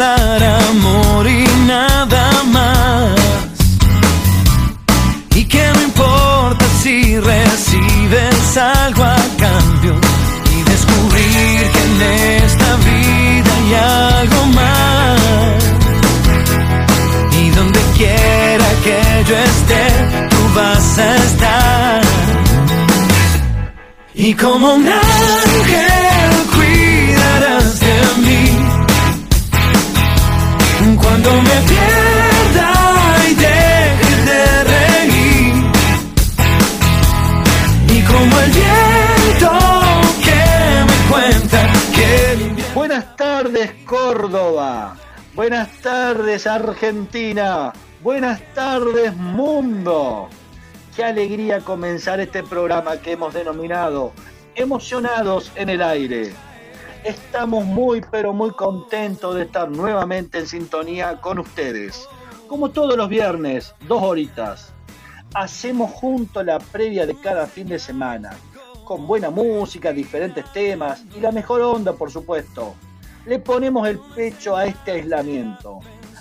dar amor y nada más. Y que no importa si recibes algo a cambio y descubrir que en esta vida hay algo más. Y donde quiera que yo esté, tú vas a estar. Y como un Buenas tardes Argentina, buenas tardes mundo. Qué alegría comenzar este programa que hemos denominado Emocionados en el aire. Estamos muy pero muy contentos de estar nuevamente en sintonía con ustedes. Como todos los viernes, dos horitas. Hacemos junto la previa de cada fin de semana, con buena música, diferentes temas y la mejor onda, por supuesto. Le ponemos el pecho a este aislamiento.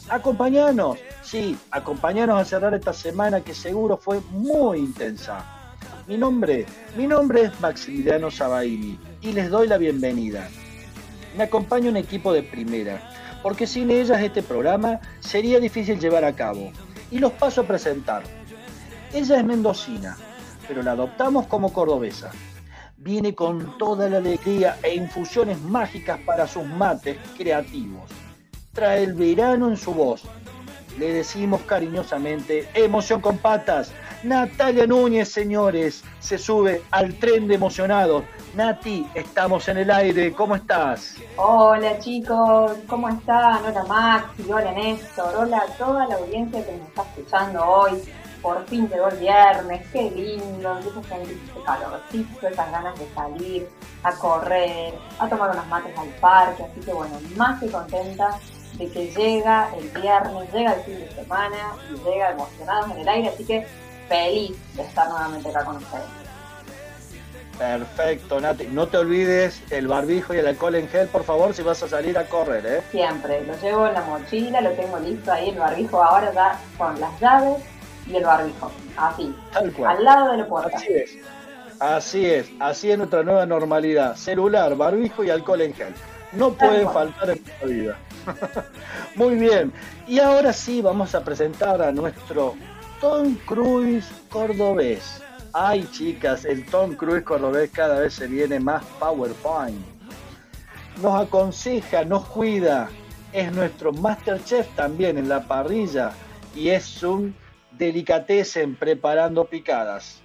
Acompañanos, sí, acompañanos a cerrar esta semana que seguro fue muy intensa. Mi nombre, mi nombre es Maximiliano Sabaini y les doy la bienvenida. Me acompaña un equipo de primera, porque sin ellas este programa sería difícil llevar a cabo. Y los paso a presentar. Ella es mendocina, pero la adoptamos como cordobesa. Viene con toda la alegría e infusiones mágicas para sus mates creativos. Trae el verano en su voz. Le decimos cariñosamente, emoción con patas. Natalia Núñez, señores, se sube al tren de emocionados. Nati, estamos en el aire, ¿cómo estás? Hola chicos, ¿cómo están? Hola Maxi, hola Néstor, hola a toda la audiencia que nos está escuchando hoy. Por fin llegó el viernes, qué lindo, empiezo a sentir ese calorcito, esas ganas de salir, a correr, a tomar unos mates al parque, así que bueno, más que contenta de que llega el viernes, llega el fin de semana y llega emocionados en el aire, así que feliz de estar nuevamente acá con ustedes. Perfecto, Nati. No te olvides el barbijo y el alcohol en gel, por favor, si vas a salir a correr, ¿eh? Siempre, lo llevo en la mochila, lo tengo listo ahí, el barbijo ahora ya con las llaves y el barbijo, así, Tal cual. al lado de la puerta. Así es. Así es. Así es nuestra nueva normalidad. Celular, barbijo y alcohol en gel. No pueden faltar en nuestra vida. Muy bien. Y ahora sí vamos a presentar a nuestro Tom Cruise cordobés. Ay, chicas, el Tom Cruise cordobés cada vez se viene más PowerPoint. Nos aconseja, nos cuida. Es nuestro Masterchef también en la parrilla y es un delicatessen preparando picadas.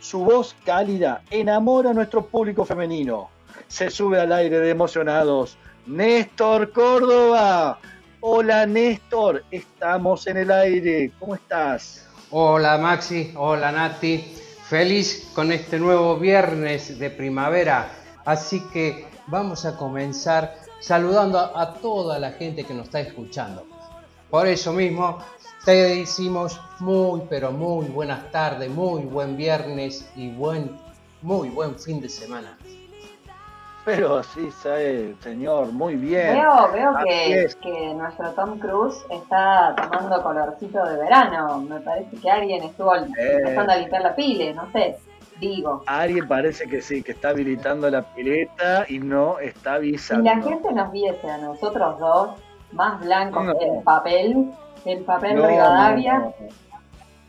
Su voz cálida enamora a nuestro público femenino. Se sube al aire de emocionados. Néstor Córdoba. Hola Néstor, estamos en el aire. ¿Cómo estás? Hola Maxi, hola Nati, feliz con este nuevo viernes de primavera, así que vamos a comenzar saludando a, a toda la gente que nos está escuchando. Por eso mismo te decimos muy pero muy buenas tardes, muy buen viernes y buen, muy buen fin de semana. Pero sí, sabe, señor, muy bien. Veo, veo que, es. que nuestro Tom Cruise está tomando colorcito de verano. Me parece que alguien estuvo empezando a limpiar la pile, no sé, digo. Alguien parece que sí, que está habilitando la pileta y no está Si avisando. la gente nos viese a nosotros dos, más blancos No. que el papel, el papel No, Rivadavia, no, no.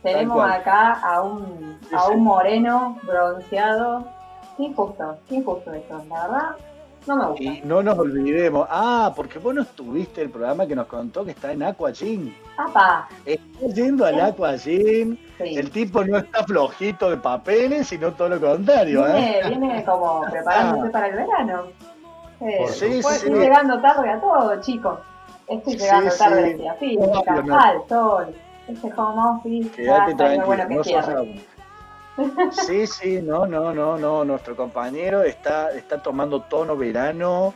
tenemos acá a un, a un moreno bronceado. Qué injusto, qué injusto eso, la verdad, no me gusta. Y no nos olvidemos. Ah, porque vos no estuviste el programa que nos contó que está en Aqua Gym. ¡Apa! Está yendo al Aqua Gym. Sí. El tipo no está flojito de papeles, sino todo lo contrario, ¿eh? Viene, viene como preparándose para el verano. Eh, Sí, sí. estoy llegando tarde a todo, chicos. Estoy Sí, llegando tarde sí. a la física, Obvio, no. al sol. Este home office, Quédate tranquilo, bueno que no. Sí, sí, no, no, no, no. Nuestro compañero está, está tomando tono verano,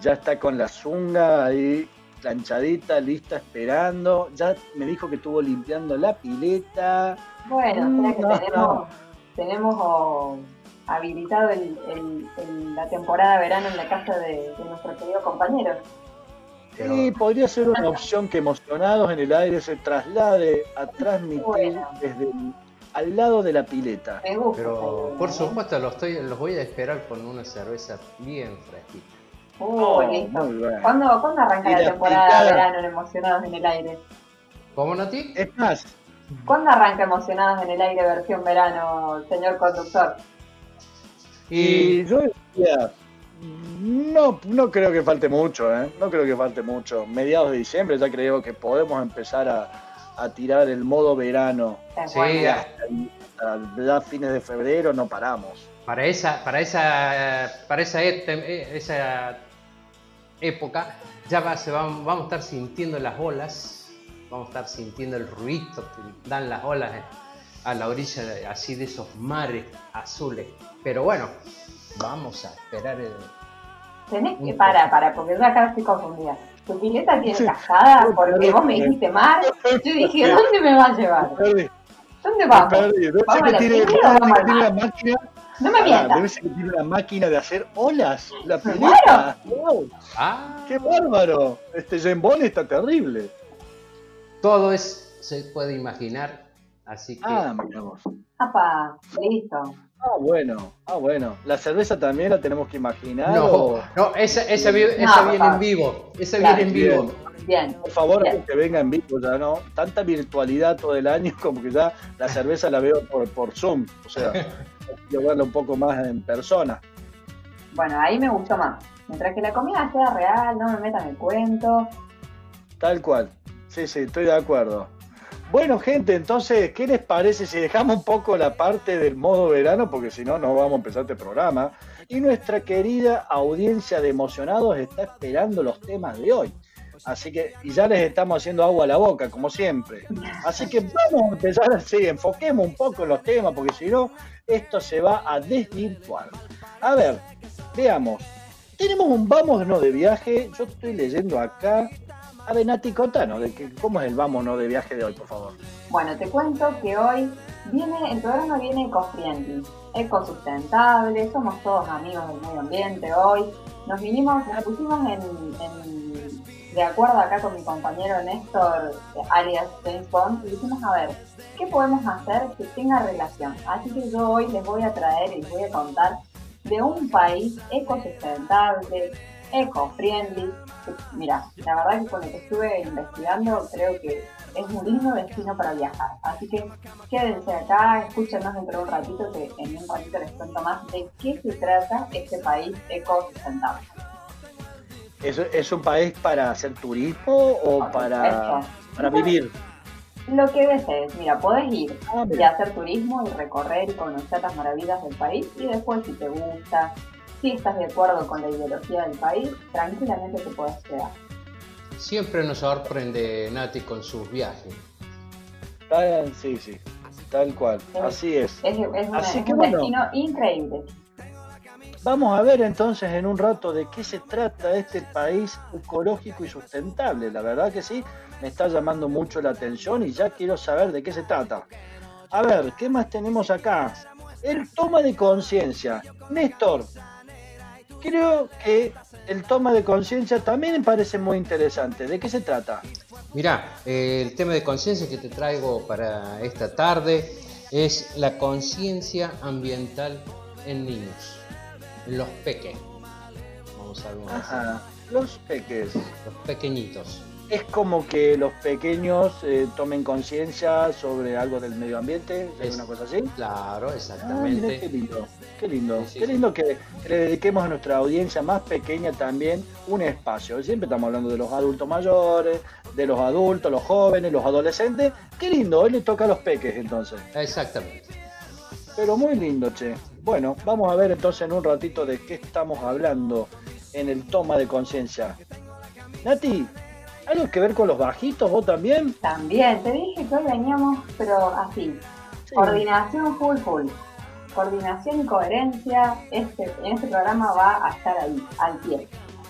ya está con la zunga ahí planchadita, lista, esperando. Ya me dijo que estuvo limpiando la pileta. Bueno, Mm, que tenemos, tenemos oh, habilitado el, el- el- la temporada de verano en la casa de, de nuestro querido compañero. Sí, podría ser una opción que emocionados en el aire se traslade a transmitir desde al lado de la pileta. Me gusta. Pero por supuesto los, estoy, los voy a esperar con una cerveza bien fresquita. Uy, Oh, listo. muy bien. ¿Cuándo, ¿Cuándo arranca Y la la temporada picada. de verano en Emocionados en el Aire? ¿Cómo, Nati? Es más, ¿Cuándo arranca Emocionados en el Aire versión verano, señor conductor? y yo decía, no, no creo que falte mucho, ¿eh? No creo que falte mucho. Mediados de diciembre ya creo que podemos empezar a, a tirar el modo verano. Sí, hasta, hasta ya fines de febrero no paramos. Para esa, para esa, para esa, et- eh, esa época ya va, se van- vamos a estar sintiendo las olas, vamos a estar sintiendo el ruido que dan las olas eh, a la orilla de- así de esos mares azules. Pero bueno, vamos a esperar el... Tenés que parar, para, porque yo acá estoy confundida. Tu pileta tiene Sí. cascada porque vos me dijiste mar. Yo dije, ¿dónde me va a llevar? ¿Dónde vamos? ser ¿Vamos a la tiene, o máquina. No me Ah, mientas. debe ser que tiene una máquina de hacer olas. La Me pileta. Wow, Ah, ¡Qué bárbaro! Este Jen Bond está terrible. todo es, se puede imaginar, así que... Ah, miramos. Apa, listo. Ah, bueno, ah, bueno. La cerveza también la tenemos que imaginar. No, o- no, esa, esa, vi- No, esa viene papá. en vivo, esa Claro. viene en vivo. Bien. Por favor, Bien. que venga en vivo ya, ¿no? Tanta virtualidad todo el año como que ya la cerveza la veo por, por Zoom. O sea, quiero verla un poco más en persona. Bueno, ahí me gustó más. Mientras que la comida sea real, no me metan el cuento. Tal cual. Sí, sí, estoy de acuerdo. Bueno, gente, entonces, ¿qué les parece si dejamos un poco la parte del modo verano? Porque si no, no vamos a empezar este programa. Y nuestra querida audiencia de emocionados está esperando los temas de hoy. Así que, y ya les estamos haciendo agua a la boca, como siempre. Así que vamos a empezar así, enfoquemos un poco en los temas, porque si no, esto se va a desvirtuar. A ver, veamos. Tenemos un vámonos de viaje. Yo estoy leyendo acá. Ver, Nati, contanos, de que, ¿cómo es el vámonos de viaje de hoy, por favor? Bueno, te cuento que hoy viene, el programa viene eco-friendly, ecosustentable, somos todos amigos del medio ambiente hoy. Nos vinimos, nos pusimos en, de acuerdo acá con mi compañero Néstor, alias James Bond, y dijimos, a ver, ¿qué podemos hacer que tenga relación? Así que yo hoy les voy a traer y les voy a contar de un país ecosustentable, eco-friendly. Mira, la verdad que con lo que estuve investigando creo que es un lindo destino para viajar. Así que quédense acá, escúchenos dentro de un ratito que en un ratito les cuento más de qué se trata este país ecosustentable. ¿Es, es un país para hacer turismo o para, para vivir? Lo que desees, mira, podés ir Ah, y hacer turismo y recorrer y conocer las maravillas del país y después si te gusta, si estás de acuerdo con la ideología del país, tranquilamente te puedes quedar. Siempre nos sorprende Nati con sus viajes. Sí, sí, tal cual, así es. Es, es una- Así es que un bueno. destino increíble. Vamos a ver entonces en un rato de qué se trata este país ecológico y sustentable. La verdad que sí, me está llamando mucho la atención y ya quiero saber de qué se trata. A ver, ¿qué más tenemos acá? El toma de conciencia. Néstor, creo que el toma de conciencia también me parece muy interesante. ¿De qué se trata? Mirá, eh, el tema de conciencia que te traigo para esta tarde es la conciencia ambiental en niños, los peques. Vamos a ver, Ajá, los peques. los pequeñitos. Es como que los pequeños eh, tomen conciencia sobre algo del medio ambiente, ¿es Es- una cosa así? Claro, Ah, qué exactamente. lindo, qué lindo, Sí, sí, qué sí. lindo que, que le dediquemos a nuestra audiencia más pequeña también un espacio. Siempre estamos hablando de los adultos mayores, de los adultos, los jóvenes, los adolescentes. Qué lindo, hoy le toca a los peques entonces. Exactamente. Pero muy lindo, che. Bueno, vamos a ver entonces en un ratito de qué estamos hablando en el toma de conciencia. Nati, ¿algo que ver con los bajitos vos también? También, te dije que hoy veníamos, pero así, Sí. coordinación full full. Coordinación y coherencia, este, en este programa va a estar ahí, al pie.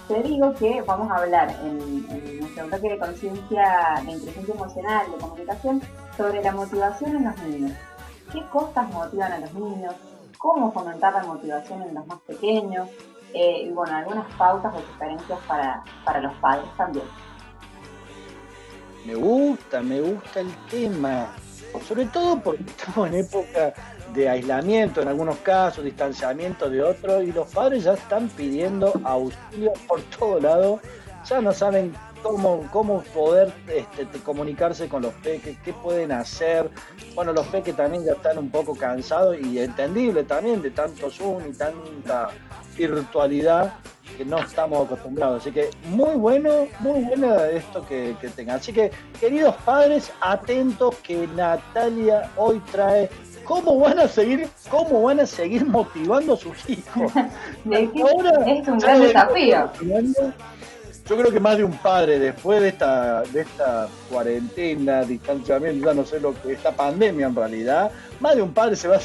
Te digo que vamos a hablar en, en nuestro bloque de conciencia, de inteligencia emocional, de comunicación, sobre la motivación en los niños. ¿Qué cosas motivan a los niños? ¿Cómo fomentar la motivación en los más pequeños? eh, y bueno, algunas pautas o sugerencias para, para los padres también. Me gusta, me gusta el tema. Sobre todo porque estamos en época de aislamiento en algunos casos, distanciamiento de otros, y los padres ya están pidiendo auxilio por todo lado, ya no saben cómo, cómo poder este, comunicarse con los peques, qué pueden hacer. Bueno, los peques también ya están un poco cansados y entendible también de tanto Zoom y tanta virtualidad que no estamos acostumbrados. Así que muy bueno, muy bueno esto que, que tengan. Así que, queridos padres, atentos que Natalia hoy trae cómo van a seguir, cómo van a seguir motivando a sus hijos. es un gran desafío. Yo creo que más de un padre, después de esta, de esta cuarentena, distanciamiento, ya no sé lo que, esta pandemia en realidad, más de un padre se va a,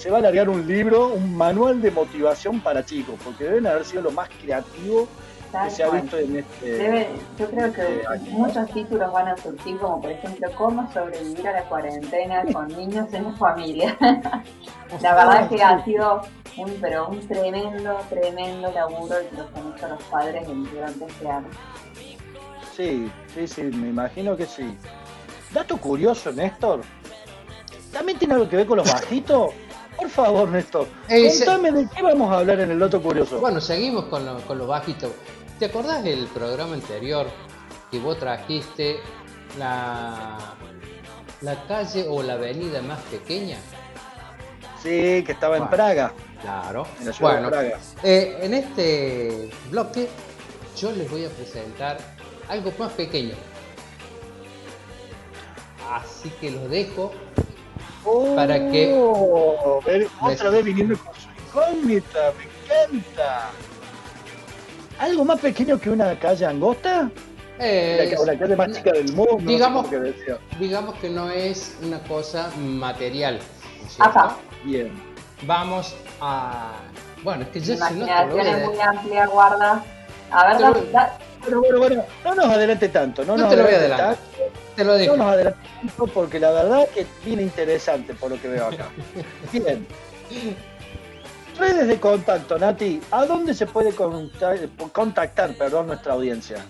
se va a largar un libro, un manual de motivación para chicos, porque deben haber sido lo más creativo que se ha visto en este. yo creo que muchos títulos van a surgir, como por ejemplo, cómo sobrevivir a la cuarentena con niños en la familia. la verdad es que ha sido un, pero un tremendo, tremendo laburo que los han hecho los padres durante este año. Sí, sí, sí, me imagino que sí. Dato curioso, Néstor. ¿También tiene algo que ver con los bajitos? Por favor, Néstor. Contame de qué vamos a hablar en el dato curioso. Bueno, seguimos con, con los bajitos. ¿Te acordás del programa anterior que vos trajiste la, la calle o la avenida más pequeña? Sí, que estaba en Praga. Claro. En bueno, eh, en este bloque yo les voy a presentar algo más pequeño. Así que los dejo para que. Oh, otra vez viniendo con su incógnita, me encanta. ¿Algo más pequeño que una calle angosta? Eh, la, calle más chica del mundo. Digamos, que digamos que no es una cosa material. Ajá. Bien. Vamos a. Bueno, es que yo si no te lo es muy amplia, guarda. A ver, pero, pero bueno, bueno, no nos adelante tanto. No, no nos te lo voy a adelantar. Te lo nos tanto porque la verdad que viene interesante por lo que veo acá. Bien. Redes de contacto, Nati, ¿a dónde se puede contactar, contactar perdón, nuestra audiencia?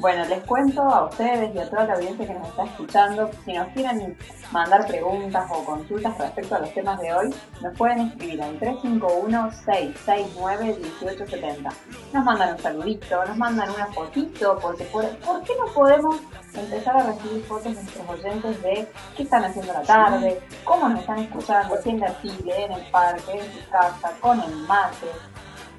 Bueno, les cuento a ustedes y a toda la audiencia que nos está escuchando, si nos quieren mandar preguntas o consultas respecto a los temas de hoy, nos pueden escribir al 351-669-1870. Nos mandan un saludito, nos mandan una fotito, porque por, qué no podemos empezar a recibir fotos de nuestros oyentes de qué están haciendo la tarde, cómo nos están escuchando, si en la tele, en el parque, en su casa, con el mate.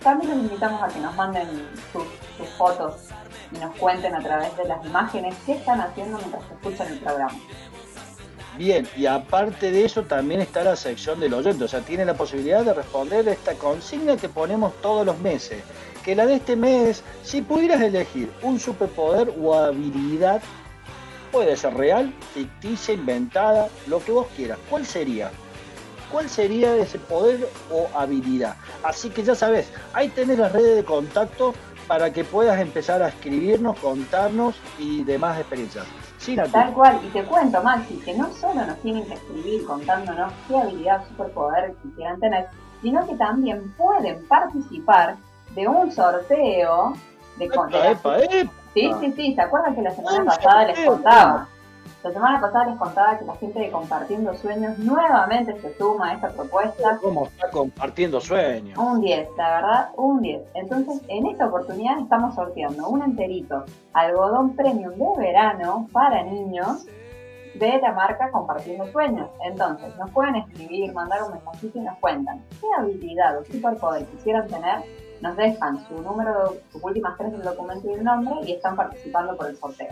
También los invitamos a que nos manden sus fotos y nos cuenten a través de las imágenes qué están haciendo mientras escuchan el programa. Bien, y aparte de eso también está la sección del oyente, o sea, tiene la posibilidad de responder esta consigna que ponemos todos los meses. Que la de este mes, si pudieras elegir un superpoder o habilidad, puede ser real, ficticia, inventada, lo que vos quieras, ¿cuál sería? ¿Cuál sería ese poder o habilidad? Así que ya sabes, ahí tenés las redes de contacto para que puedas empezar a escribirnos, contarnos y demás experiencias. Tal cual, y te cuento, Maxi, que no solo nos tienen que escribir contándonos qué habilidad, superpoder quisieran tener, sino que también pueden participar de un sorteo de, epa, Sí, sí, sí, ¿se acuerdan que la semana pasada les contaba? La semana pasada les contaba que la gente de Compartiendo Sueños nuevamente se suma a esta propuesta. ¿Cómo está compartiendo sueños? Un 10, la verdad, un 10. Entonces, en esta oportunidad estamos sorteando un enterito algodón premium de verano para niños de la marca Compartiendo Sueños. Entonces, nos pueden escribir, mandar un mensajito y nos cuentan qué habilidad o superpoder quisieran tener. Nos dejan su número, sus últimas tres del documento y el nombre y están participando por el sorteo.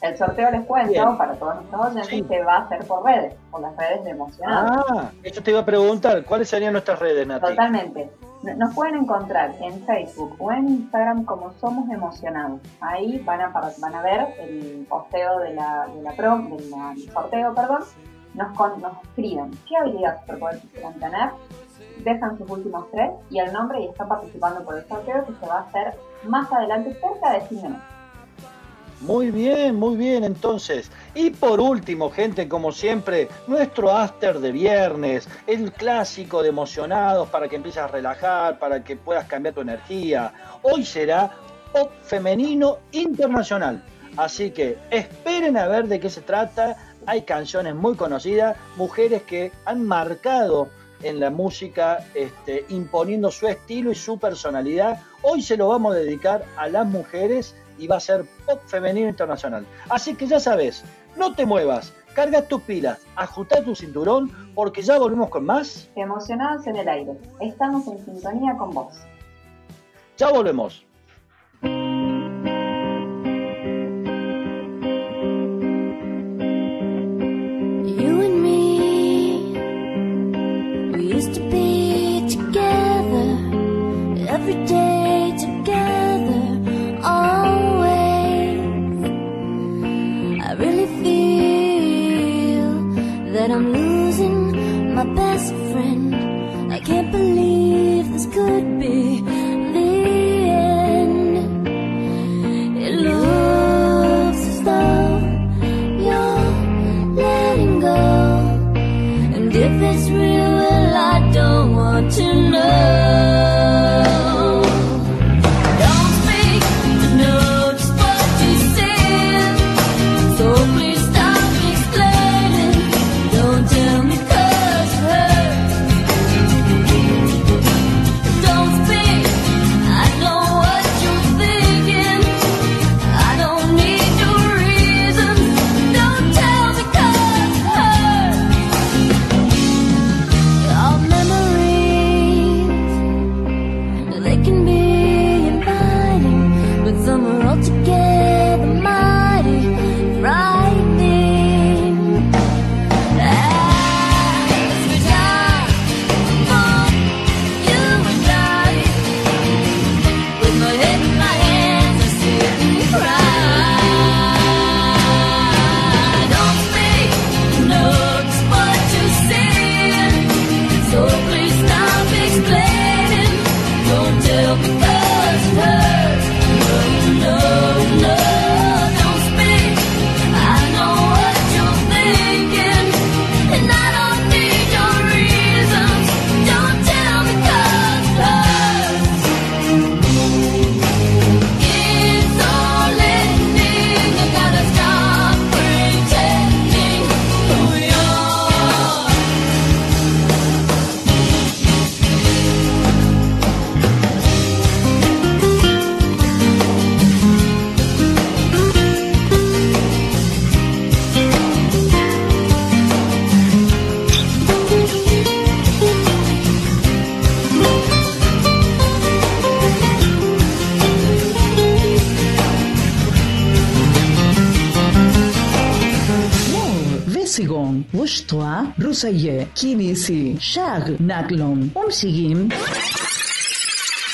El sorteo les cuento para todos nuestros oyentes que va a ser por redes, por las redes de Emocionados. Ah, eso te iba a preguntar, ¿cuáles serían nuestras redes, Nati? Totalmente. Nos pueden encontrar en Facebook o en Instagram como Somos Emocionados. Ahí van a, van a ver el posteo de la, de la prom, del sorteo, perdón. Nos, nos escriben qué habilidad superpoder quisieran tener, dejan sus últimos tres y el nombre y están participando por el sorteo que se va a hacer más adelante cerca de fin de mes. Muy bien, muy bien entonces. Y por último, gente, como siempre, nuestro after de viernes, el clásico de emocionados para que empieces a relajar, para que puedas cambiar tu energía. Hoy será pop femenino internacional. Así que esperen a ver de qué se trata. Hay canciones muy conocidas, mujeres que han marcado en la música, este, imponiendo su estilo y su personalidad. Hoy se lo vamos a dedicar a las mujeres y va a ser pop femenino internacional. Así que ya sabes, no te muevas, carga tus pilas, ajusta tu cinturón, porque ya volvemos con más. Emocionados en el aire, estamos en sintonía con vos. Ya volvemos.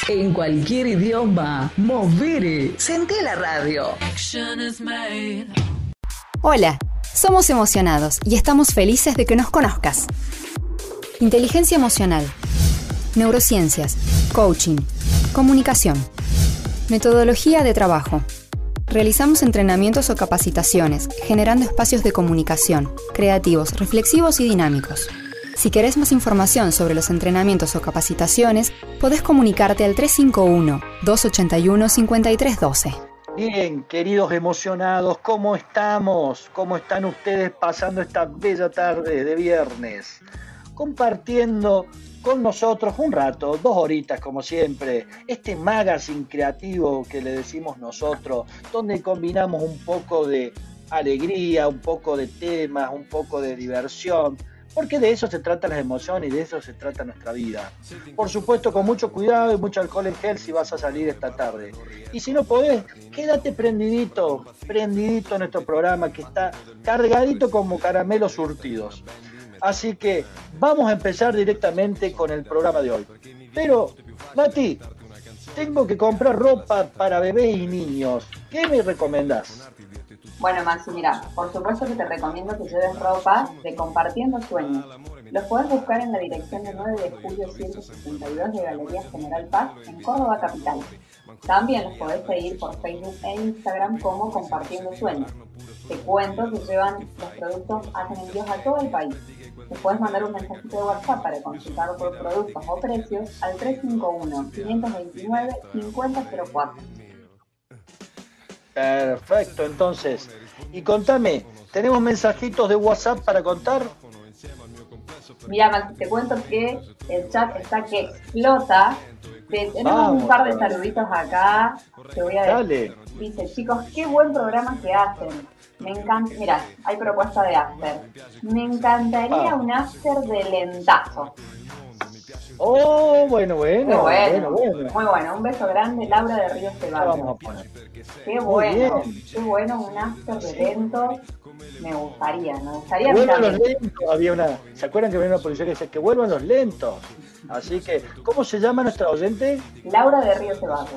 En cualquier idioma, movere, senté la radio. Hola, somos emocionados y estamos felices de que nos conozcas. Inteligencia emocional, neurociencias, coaching, comunicación, metodología de trabajo. Realizamos entrenamientos o capacitaciones, generando espacios de comunicación, creativos, reflexivos y dinámicos. Si querés más información sobre los entrenamientos o capacitaciones, podés comunicarte al 351-281-5312. Bien, queridos emocionados, ¿cómo estamos? ¿Cómo están ustedes pasando esta bella tarde de viernes? Compartiendo con nosotros un rato, dos horitas como siempre, este magazine creativo que le decimos nosotros, donde combinamos un poco de alegría, un poco de temas, un poco de diversión, porque de eso se trata las emociones y de eso se trata nuestra vida. Por supuesto, con mucho cuidado y mucho alcohol en gel si vas a salir esta tarde. Y si no podés, quédate prendidito, prendidito en nuestro programa que está cargadito como caramelos surtidos. Así que vamos a empezar directamente con el programa de hoy. Pero, Mati, tengo que comprar ropa para bebés y niños. ¿Qué me recomendás? Bueno, Maxi, mira, por supuesto que te recomiendo que lleves ropa de Compartiendo Sueños. Los podés buscar en la dirección de 9 de julio 162 de Galería General Paz en Córdoba Capital. También los podés seguir por Facebook e Instagram como Compartiendo Sueños. Te cuento que llevan los productos, hacen envíos a todo el país. Te puedes mandar un mensajito de WhatsApp para consultar por productos o precios al 351-529-5004. Perfecto, entonces. Y contame, ¿tenemos mensajitos de WhatsApp para contar? Mira, te cuento que el chat está que explota. Tenemos un par de saluditos acá. Te voy a Dale. Dice, chicos, qué buen programa que hacen. Me encanta, mira, hay propuesta de after. Me encantaría Ah. un after de lentazo. Oh, bueno, bueno, Muy bueno, bueno, bueno. muy bueno. Un beso grande, Laura de Río Ceballos. vamos a poner. Qué bueno, qué bueno un after de lento. Me gustaría, me gustaría. Vuelvan los lentos. Había una, ¿Se acuerdan que había una policía que decía que vuelvan los lentos? Así que, ¿cómo se llama nuestra oyente? Laura de Río Ceballos.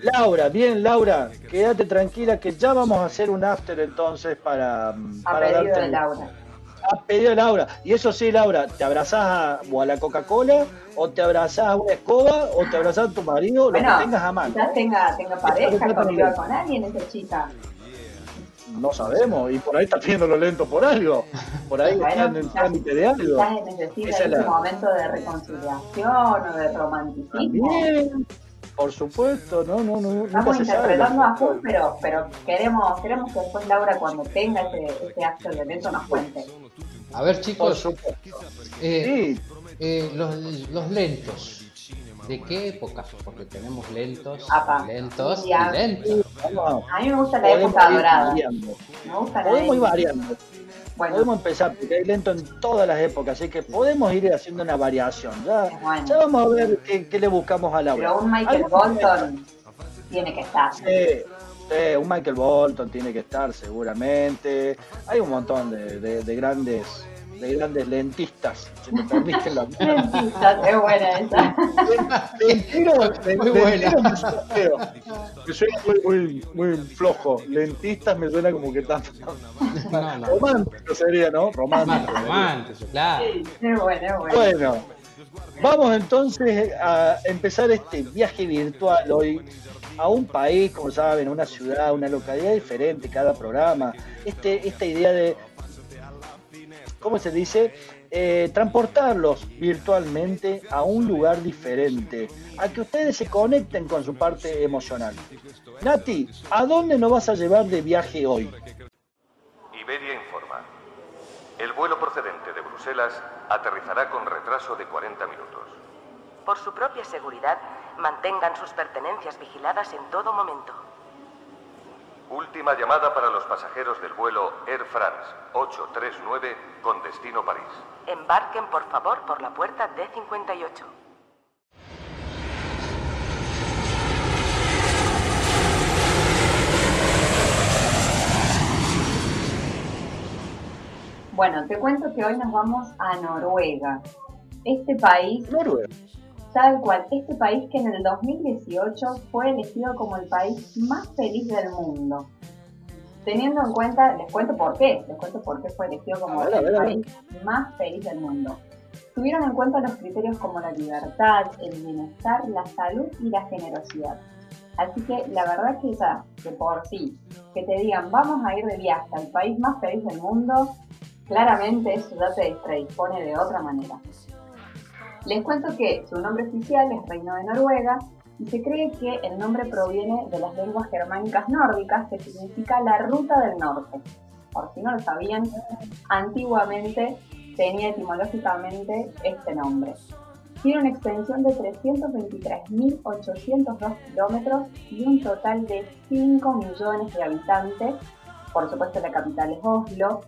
Laura, bien Laura, quédate tranquila que ya vamos a hacer un after entonces para, A para pedido darte de Laura. A pedido de Laura. Y eso sí, Laura, ¿te abrazás a, o a la Coca-Cola o te abrazás a una escoba o te abrazás a tu marido, lo Bueno, que tengas a mano? quizás tenga, tenga pareja, conviva con alguien esa chica. No sabemos, y por ahí está pidiendo lo lento por algo. Por ahí Bueno, están en trámite de algo. Quizás necesita ese la- momento de reconciliación o de romanticismo. También, por supuesto, no, no, no. Estamos interpretando a full, pero, pero queremos, queremos que después Laura cuando tenga ese, ese acto de evento nos cuente. A ver, chicos, eh, Sí, eh, los, los lentos. ¿De qué época? Porque tenemos lentos, Apa. lentos y lentos. A mí me gusta la Podemos época dorada. Me gusta la Podemos ir variando. Bueno, Podemos empezar, porque hay lento en todas las épocas, así que podemos ir haciendo una variación. Ya, Bueno. ya vamos a ver qué, qué le buscamos a Laura. pero un Michael Bolton tiene que estar. Sí, sí, un Michael Bolton tiene que estar seguramente. Hay un montón de, de- de grandes de grandes lentistas, si me permiten la Mentira, es buena esa. Muy buena. me. Me suena muy, muy, muy flojo. Lentistas me suena como que tan No, no. romántico sería, ¿no? Romántico. romántico, claro. Es buena, es buena. Bueno, vamos entonces a empezar este viaje virtual hoy a un país, como saben, una ciudad, una localidad diferente cada programa. Este, esta idea de, ¿cómo se dice? Eh, transportarlos virtualmente a un lugar diferente, a que ustedes se conecten con su parte emocional. Nati, ¿a dónde nos vas a llevar de viaje hoy? Iberia informa. El vuelo procedente de Bruselas aterrizará con retraso de 40 minutos. Por su propia seguridad, mantengan sus pertenencias vigiladas en todo momento. Última llamada para los pasajeros del vuelo Air France 839 con destino París. Embarquen, por favor, por la puerta D58. Bueno, te cuento que hoy nos vamos a Noruega. Este país, Noruega. Tal cual, este país que en el 2018 fue elegido como el país más feliz del mundo. Teniendo en cuenta, les cuento por qué, les cuento por qué fue elegido como ver, el país más feliz del mundo. Tuvieron en cuenta los criterios como la libertad, el bienestar, la salud y la generosidad. Así que la verdad que ya, que por sí, que te digan vamos a ir de viaje al país más feliz del mundo, claramente eso ya te predispone de otra manera. Les cuento que su nombre oficial es Reino de Noruega y se cree que el nombre proviene de las lenguas germánicas nórdicas que significa la ruta del norte. Por si no lo sabían, antiguamente tenía etimológicamente este nombre. Tiene una extensión de 323.802 kilómetros y un total de 5 millones de habitantes. Por supuesto la capital es Oslo,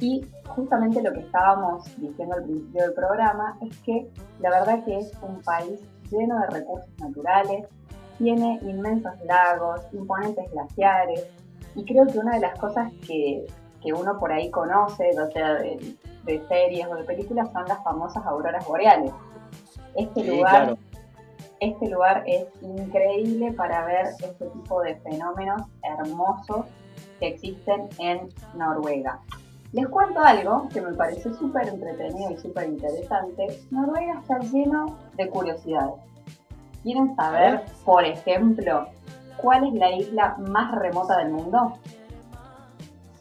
y justamente lo que estábamos diciendo al principio del programa es que la verdad que es un país lleno de recursos naturales, tiene inmensos lagos, imponentes glaciares, y creo que una de las cosas que, que uno por ahí conoce, ya sea de, de series o de películas, son las famosas auroras boreales. Este Sí, lugar claro. este lugar es increíble para ver este tipo de fenómenos hermosos que existen en Noruega. Les cuento algo que me pareció súper entretenido y súper interesante. Noruega está lleno de curiosidades. ¿Quieren saber, por ejemplo, cuál es la isla más remota del mundo?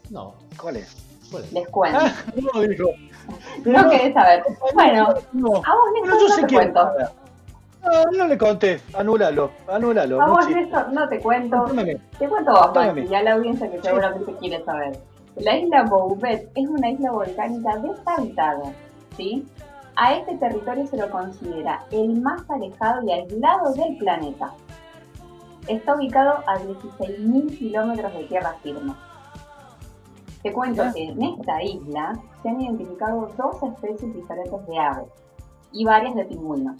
No. ¿Cuál es? ¿cuál es? Les cuento. No, dijo. No querés saber. Bueno, No. a vos Néstor yo no sé te cuento. No, no le conté. Anúlalo. Anúlalo. A vos. Néstor no te cuento. Te cuento vos. Maxi, y a la audiencia que seguramente quiere saber. La isla Bouvet es una isla volcánica deshabitada, ¿sí? A este territorio se lo considera el más alejado y aislado del planeta. Está ubicado a 16.000 kilómetros de tierra firme. Te cuento que en esta isla se han identificado dos especies diferentes de aves y varias de pingüinos.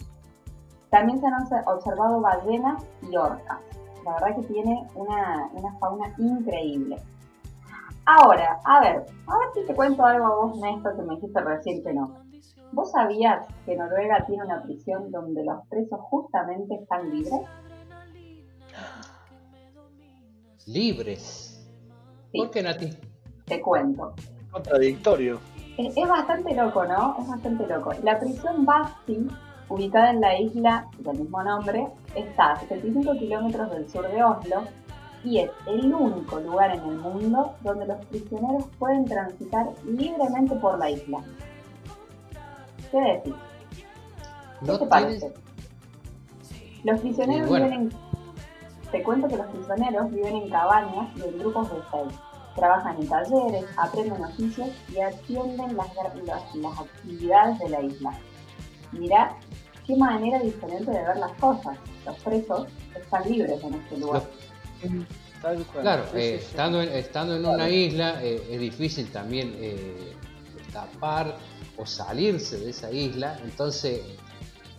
También se han obse- observado ballenas y orcas. La verdad que tiene una, una fauna increíble. Ahora, a ver, a ver si te cuento algo a vos, Néstor, que me dijiste recién que no. ¿Vos sabías que Noruega tiene una prisión donde los presos justamente están libres? Libres. Sí. ¿Por qué, Nati? Te cuento. Contradictorio. Es, es bastante loco, ¿no? Es bastante loco. La prisión Basti, ubicada en la isla del mismo nombre, está a 75 kilómetros del sur de Oslo y es el único lugar en el mundo donde los prisioneros pueden transitar libremente por la isla. ¿Qué decís? ¿Qué No te tienes... parece? Los prisioneros bueno. viven en... Te cuento que los prisioneros viven en cabañas y en grupos de seis. Trabajan en talleres, aprenden oficios y atienden las, las, las actividades de la isla. Mirá qué manera diferente de ver las cosas. Los presos están libres en este lugar. Tal cual. Claro, Sí, eh, sí, sí. estando, en, estando en una isla eh, es difícil también eh, escapar o salirse de esa isla. Entonces,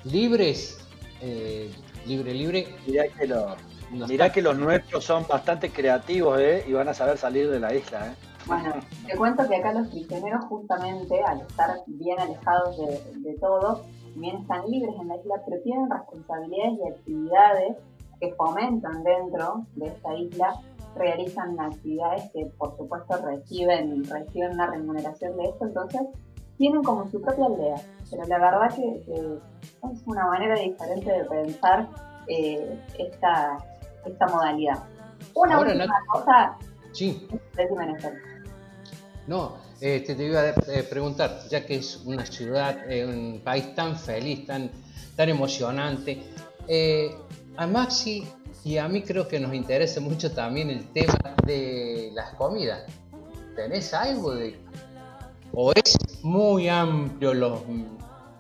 libres, eh, libre, libre. Mirá que, lo- no mirá está. que los nuestros son bastante creativos, ¿eh? Y van a saber salir de la isla, ¿eh? Bueno, te cuento que acá los prisioneros justamente al estar bien alejados de, de todo, bien están libres en la isla, pero tienen responsabilidades y actividades que fomentan dentro de esta isla, realizan actividades que por supuesto reciben, reciben una remuneración de esto, entonces tienen como su propia aldea, pero la verdad que, que es una manera diferente de pensar eh, esta, esta modalidad. Una Ahora, última cosa, Sí, no, este, te iba a eh, preguntar, ya que es una ciudad, eh, un país tan feliz, tan, tan emocionante, eh, a Maxi y a mí creo que nos interesa mucho también el tema de las comidas. ¿Tenés algo de... o es muy amplio los,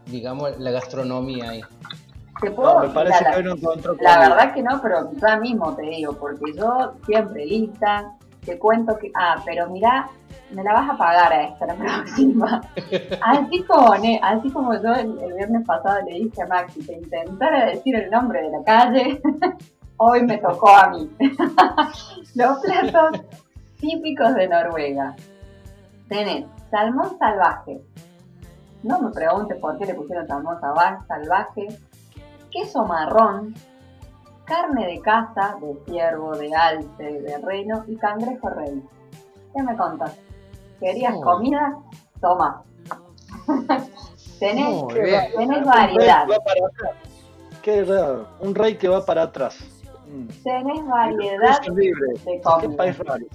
digamos, la gastronomía ahí? Te puedo, No, me parece la, que no encontró la comida. verdad que no, pero ya mismo te digo, porque yo siempre lista, te cuento que, ah, pero mirá, me la vas a pagar a esta la próxima. Así como, ne- así como yo el, viernes pasado le dije a Maxi que intentara decir el nombre de la calle, hoy me tocó a mí. Los platos típicos de Noruega. Tenés salmón salvaje. No me preguntes por qué le pusieron salmón salva- salvaje. Queso marrón. Carne de caza, de ciervo, de alce, de reno y cangrejo rey. ¿Qué me contas? ¿Querías comida? Toma. tenés, tenés Un variedad. rey que va para atrás. Qué raro. Un rey que va para atrás. Mm. Tenés variedad de Qué comida. país raro.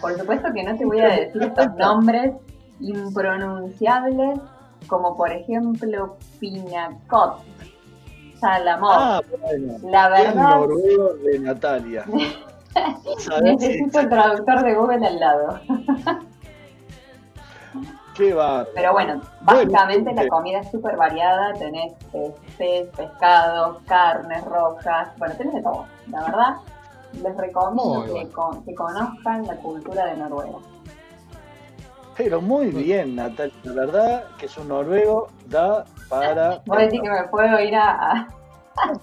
Por supuesto que no te voy a decir estos nombres impronunciables, como por ejemplo Pinacot, Salamot. Ah, bueno. La El verdad, noruego de Natalia. Necesito el traductor de Google al lado. Qué va. Pero bueno, Bueno, básicamente la sí. comida es súper variada, tenés pez, pescado, carnes rojas, bueno, tenés de todo, la verdad. Les recomiendo que, bueno. con- que conozcan la cultura de Noruega. Pero muy bien, Natalia. La verdad que es un noruego da para. Vos decís que me puedo ir a, a-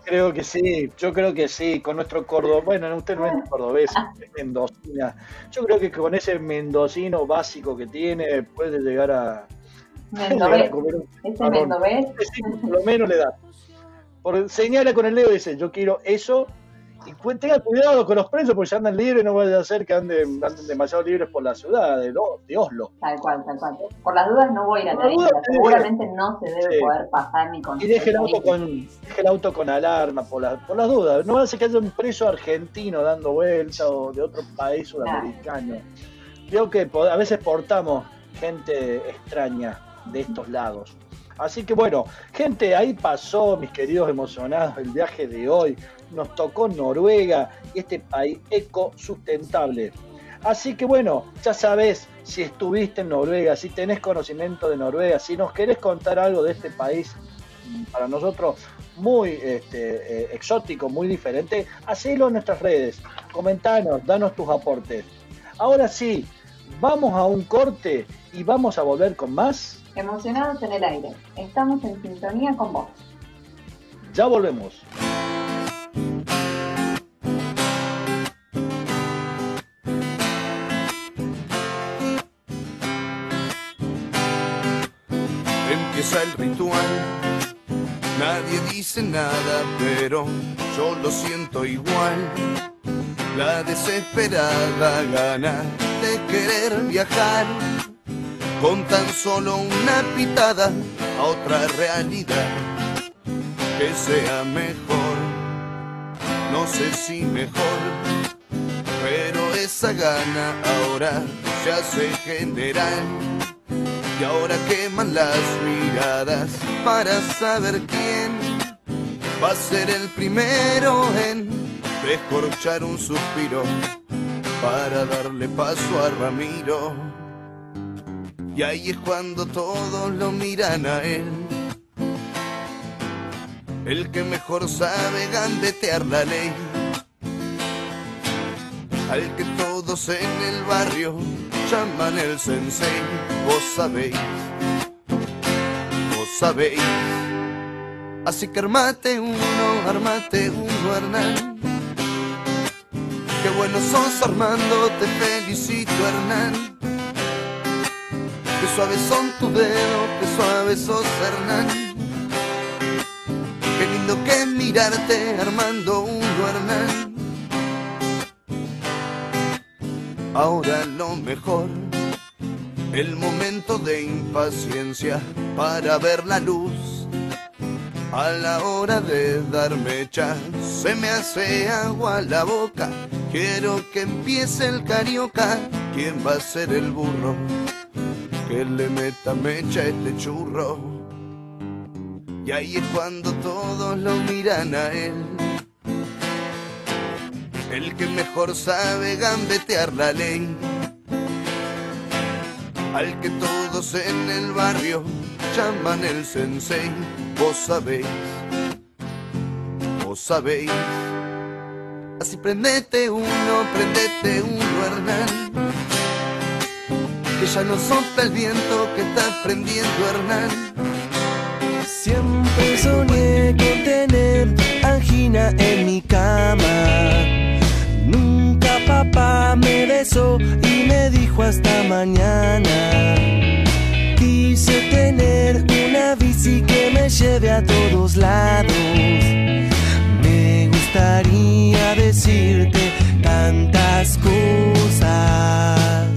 Creo que sí, yo creo que sí, con nuestro cordobés, bueno, usted no es cordobés, es mendocina. Yo creo que con ese mendocino básico que tiene puede llegar a, llegar a comer un Ese marrón. Mendovés Sí, por lo menos le da. Por, señala con el dedo y dice, yo quiero eso y cu- tenga cuidado con los presos porque si andan libres no vaya a ser que anden, anden demasiado libres por la ciudad de, de Oslo. Tal cual, tal cual. Por las dudas no voy a ir a la isla. Seguramente no se debe Sí. poder pasar ni con. Y deje el auto con, deje el auto con alarma por, la- por las dudas. No hace que haya un preso argentino dando vuelta o de otro país sudamericano. Creo que po- a veces portamos gente extraña de estos lados. Así que bueno, gente, ahí pasó, mis queridos emocionados, el viaje de hoy. Nos tocó Noruega, este país ecosustentable. Así que bueno, ya sabes si estuviste en Noruega, si tenés conocimiento de Noruega, si nos querés contar algo de este país, mm, para nosotros muy este, eh, exótico, muy diferente, hacelo en nuestras redes, comentanos, danos tus aportes. Ahora sí, vamos a un corte y vamos a volver con más. Emocionados en el aire. Estamos en sintonía con vos. Ya volvemos. Dice nada, pero yo lo siento igual. La desesperada gana de querer viajar, con tan solo una pitada a otra realidad que sea mejor. No sé si mejor, pero esa gana ahora se hace general. Y ahora queman las miradas para saber quién va a ser el primero en descorchar un suspiro para darle paso a Ramiro. Y ahí es cuando todos lo miran a él. El que mejor sabe gambetear la ley. Al que todos en el barrio llaman el sensei. Vos sabéis, vos sabéis. Así que armate uno, armate uno, Hernán. Qué bueno sos Armando, te felicito, Hernán. Qué suaves son tus dedos, qué suave sos, Hernán. Qué lindo que mirarte, Armando uno, Hernán. Ahora lo mejor, el momento de impaciencia para ver la luz. A la hora de darme chas, se me hace agua la boca. Quiero que empiece el carioca. ¿Quién va a ser el burro? Que le meta mecha este churro. Y ahí es cuando todos lo miran a él. El que mejor sabe gambetear la ley. Al que todos en el barrio llaman el sensei. Vos sabéis, vos sabéis. Así prendete uno, prendete uno, Hernán. Que ya no sopla el viento que está prendiendo Hernán. Siempre soñé con tener angina en mi cama. Papá me besó y me dijo hasta mañana. Quise tener una bici que me lleve a todos lados. Me gustaría decirte tantas cosas.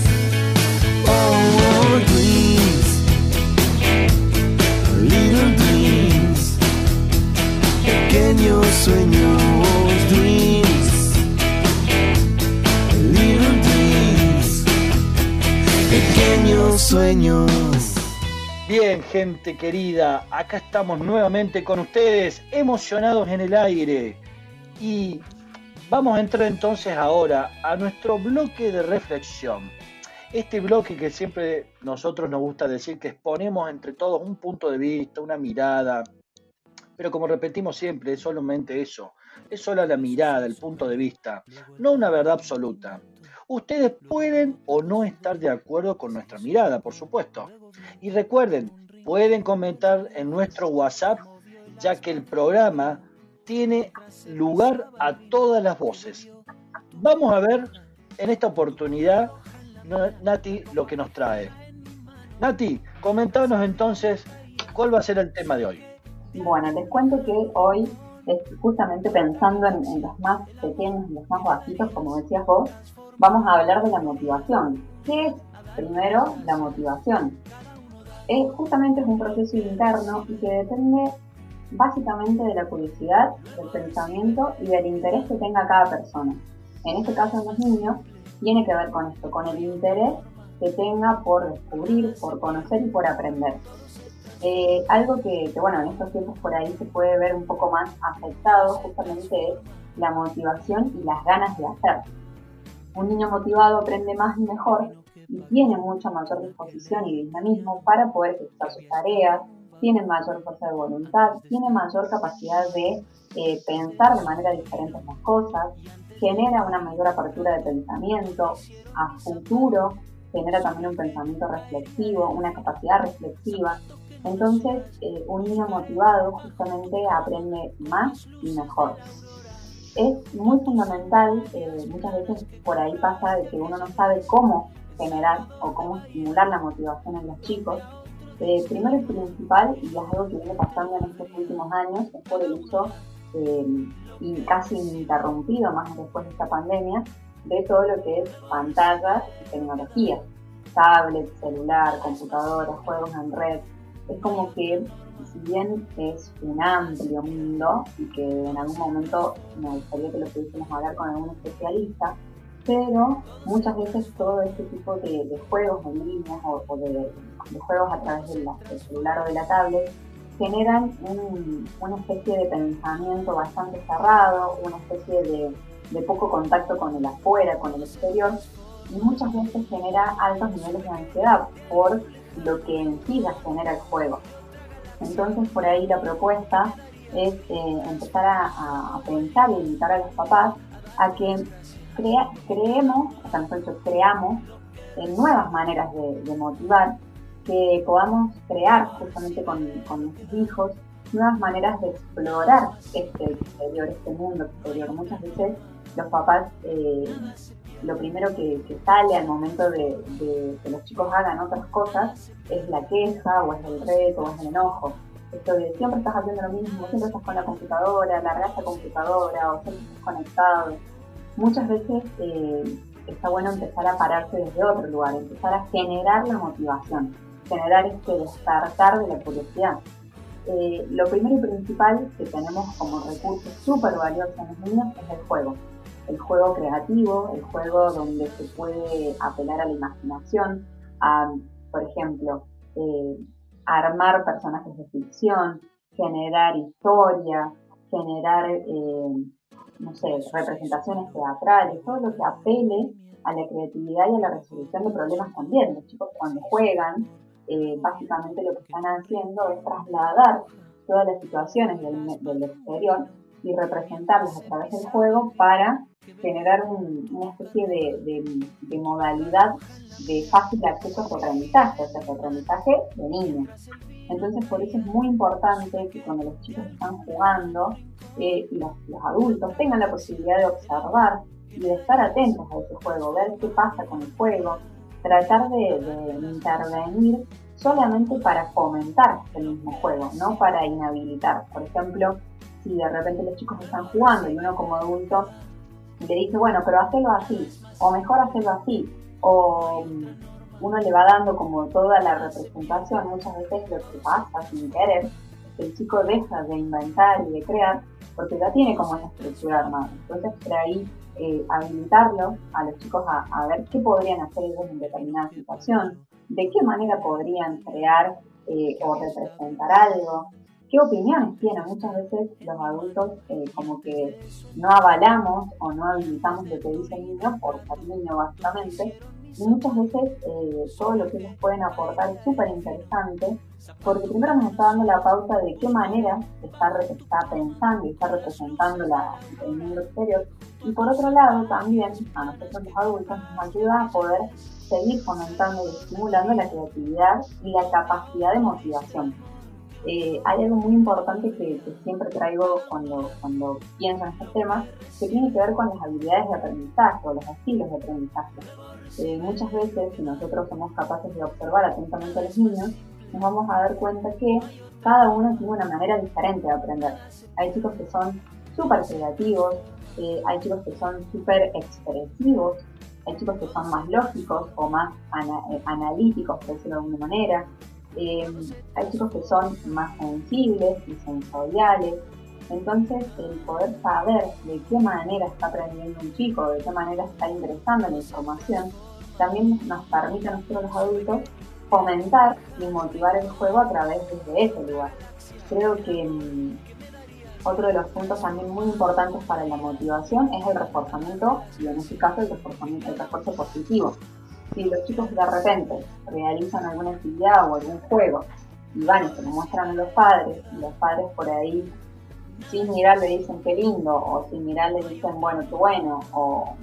Sueños. Bien, gente querida, acá estamos nuevamente con ustedes, emocionados en el aire. Y Vamos a entrar entonces ahora a nuestro bloque de reflexión. Este bloque que siempre nosotros nos gusta decir que exponemos entre todos un punto de vista, una mirada, pero como repetimos siempre, es solamente eso, es solo la mirada, el punto de vista, no una verdad absoluta. Ustedes pueden o no estar de acuerdo con nuestra mirada, por supuesto. Y recuerden, pueden comentar en nuestro WhatsApp, ya que el programa tiene lugar a todas las voces. Vamos a ver en esta oportunidad, Nati, lo que nos trae. Nati, comentanos entonces cuál va a ser el tema de hoy. Bueno, les cuento que hoy, justamente pensando en, los más pequeños, en los más bajitos, como decías vos, vamos a hablar de la motivación. ¿Qué es primero la motivación? Es, justamente es un proceso interno y que depende básicamente de la curiosidad, del pensamiento y del interés que tenga cada persona. En este caso en los niños tiene que ver con esto, con el interés que tenga por descubrir, por conocer y por aprender. Eh, algo que, bueno, en estos tiempos por ahí se puede ver un poco más afectado justamente es la motivación y las ganas de hacer. Un niño motivado aprende más y mejor y tiene mucha mayor disposición y dinamismo para poder ejecutar sus tareas, tiene mayor fuerza de voluntad, tiene mayor capacidad de eh, pensar de manera diferente las cosas, genera una mayor apertura de pensamiento a futuro, genera también un pensamiento reflexivo, una capacidad reflexiva entonces, eh, un niño motivado justamente aprende más y mejor. Es muy fundamental, eh, muchas veces por ahí pasa de que uno no sabe cómo generar o cómo estimular la motivación en los chicos. Eh, primero y principal, y es algo que viene pasando en estos últimos años, es por el uso y casi ininterrumpido, más después de esta pandemia, de todo lo que es pantallas y tecnología. Tablet, celular, computadora, juegos en red, es como que, si bien es un amplio mundo y que en algún momento me gustaría que lo pudiésemos hablar con algún especialista, pero muchas veces todo este tipo de, juegos en línea o, de, juegos a través del, celular o de la tablet generan una especie de pensamiento bastante cerrado, una especie de, de poco contacto con el afuera, con el exterior, y muchas veces genera altos niveles de ansiedad por lo que en sí genera el juego. Entonces por ahí la propuesta es eh, empezar a, pensar y invitar a los papás a que creemos, o sea, nosotros creamos en nuevas maneras de, motivar, que podamos crear justamente con, con, nuestros hijos nuevas maneras de explorar este exterior, este mundo exterior. Muchas veces los papás eh, lo primero que, sale al momento de, que los chicos hagan otras cosas es la queja o es el reto o es el enojo. Esto de siempre estás haciendo lo mismo, siempre estás con la computadora, la la computadora o siempre estás conectado. Muchas veces eh, está bueno empezar a pararse desde otro lugar, empezar a generar la motivación, generar este despertar de la curiosidad. Eh, lo primero y principal que tenemos como recurso súper valioso en los niños es el juego el juego creativo, el juego donde se puede apelar a la imaginación, a, por ejemplo, eh, armar personajes de ficción, generar historia, generar, eh, no sé, representaciones teatrales, todo lo que apele a la creatividad y a la resolución de problemas también. Los chicos cuando juegan, eh, básicamente lo que están haciendo es trasladar todas las situaciones del, del exterior y representarlas a través del juego para generar una especie de, modalidad de fácil acceso a su aprendizaje, o sea, su aprendizaje de niños. Entonces, por eso es muy importante que cuando los chicos están jugando, eh, los, adultos tengan la posibilidad de observar y de estar atentos a ese juego, ver qué pasa con el juego, tratar de, de intervenir solamente para fomentar el mismo juego, no para inhabilitar. Por ejemplo, si de repente los chicos están jugando y uno como adulto le dice, bueno, pero hazlo así, o mejor hacerlo así, o mm, uno le va dando como toda la representación, muchas veces lo que pasa sin querer, es que el chico deja de inventar y de crear porque ya tiene como una estructura armada. Entonces, por ahí, eh, habilitarlo a los chicos a, ver qué podrían hacer ellos en determinada situación, de qué manera podrían crear eh, o representar algo, qué opiniones tienen. Muchas veces los adultos eh, como que no avalamos o no habilitamos lo que dice el niño por ser niño básicamente. Y muchas veces eh, todo lo que ellos pueden aportar es súper interesante porque primero nos está dando la pauta de qué manera está, está pensando y está representando la, el mundo exterior. Y por otro lado también a nosotros los adultos nos ayuda a poder seguir fomentando y estimulando la creatividad y la capacidad de motivación eh, hay algo muy importante que, siempre traigo cuando, cuando pienso en estos temas, que tiene que ver con las habilidades de aprendizaje o los estilos de aprendizaje. Eh, muchas veces, si nosotros somos capaces de observar atentamente a los niños, nos vamos a dar cuenta que cada uno tiene una manera diferente de aprender. Hay chicos que son súper creativos, eh, hay chicos que son súper expresivos, hay chicos que son más lógicos o más analíticos, por decirlo de alguna manera, eh, hay chicos que son más sensibles y sensoriales. Entonces, el poder saber de qué manera está aprendiendo un chico, de qué manera está ingresando la información, también nos permite a nosotros los adultos fomentar y motivar el juego a través de ese lugar. Creo que mm, otro de los puntos también muy importantes para la motivación es el reforzamiento, y en este caso el reforzamiento, el refuerzo positivo si los chicos de repente realizan alguna actividad o algún juego y van y se lo muestran a los padres, y los padres por ahí sin mirar le dicen qué lindo, o sin mirar le dicen bueno, qué bueno, o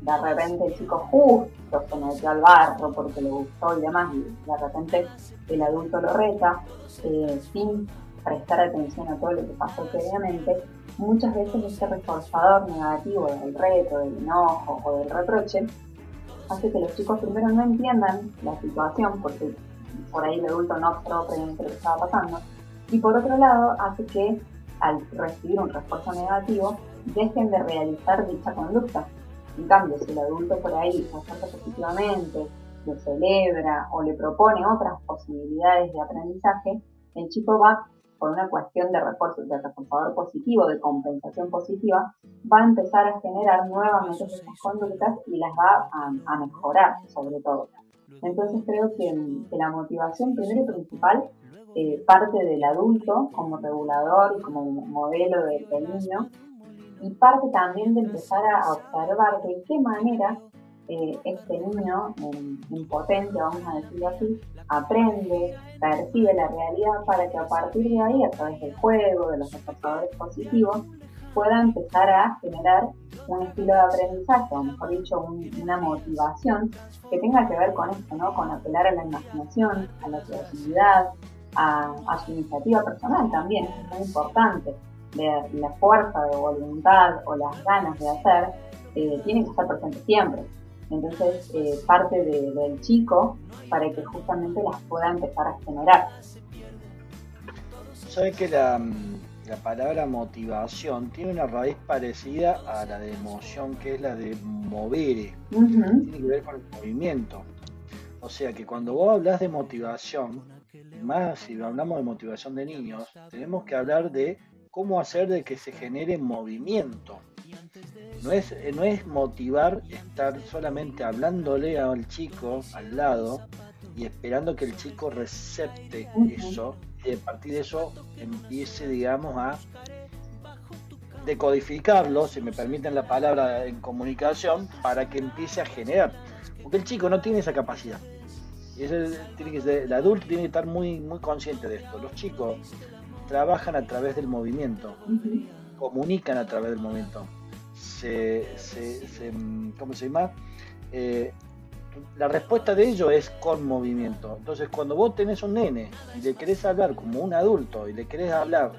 de repente el chico justo se metió al barro porque le gustó y demás, y de repente el adulto lo reta, eh, sin prestar atención a todo lo que pasó previamente, muchas veces ese reforzador negativo del reto, del enojo o del reproche hace que los chicos primero no entiendan la situación, porque por ahí el adulto no previamente lo que estaba pasando, y por otro lado hace que al recibir un refuerzo negativo dejen de realizar dicha conducta. En cambio, si el adulto por ahí refuerza positivamente, lo celebra o le propone otras posibilidades de aprendizaje, el chico va por una cuestión de refuerzo, de reforzador positivo, de compensación positiva, va a empezar a generar nuevamente esas conductas y las va a, mejorar, sobre todo. Entonces creo que, la motivación primero y principal eh, parte del adulto como regulador y como modelo del niño y parte también de empezar a observar de qué manera eh, este niño impotente, vamos a decirlo así, aprende, percibe la realidad para que a partir de ahí, a través del juego, de los reforzadores positivos, pueda empezar a generar un estilo de aprendizaje, o mejor dicho, una motivación que tenga que ver con esto, ¿no? Con apelar a la imaginación, a la creatividad, a, su iniciativa personal también, es muy importante. la fuerza de voluntad o las ganas de hacer eh, tienen que estar presentes siempre entonces eh, parte del chico para que justamente las pueda empezar a generar. Sabes que la, palabra motivación tiene una raíz parecida a la de emoción, que es la de mover, tiene que ver con el movimiento. O sea que cuando vos hablas de motivación, más si hablamos de motivación de niños, tenemos que hablar de cómo hacer de que se genere movimiento. No es, no es motivar estar solamente hablándole al chico al lado y esperando que el chico recepte eso y a partir de eso empiece, digamos, a decodificarlo, si me permiten la palabra en comunicación, para que empiece a generar. Porque el chico no tiene esa capacidad. Y tiene que ser, el adulto tiene que estar muy, muy consciente de esto. Los chicos trabajan a través del movimiento, comunican a través del movimiento se, se, ¿cómo se llama? Eh, la respuesta de ello es con movimiento. Entonces, cuando vos tenés un nene y le querés hablar como un adulto y le querés hablar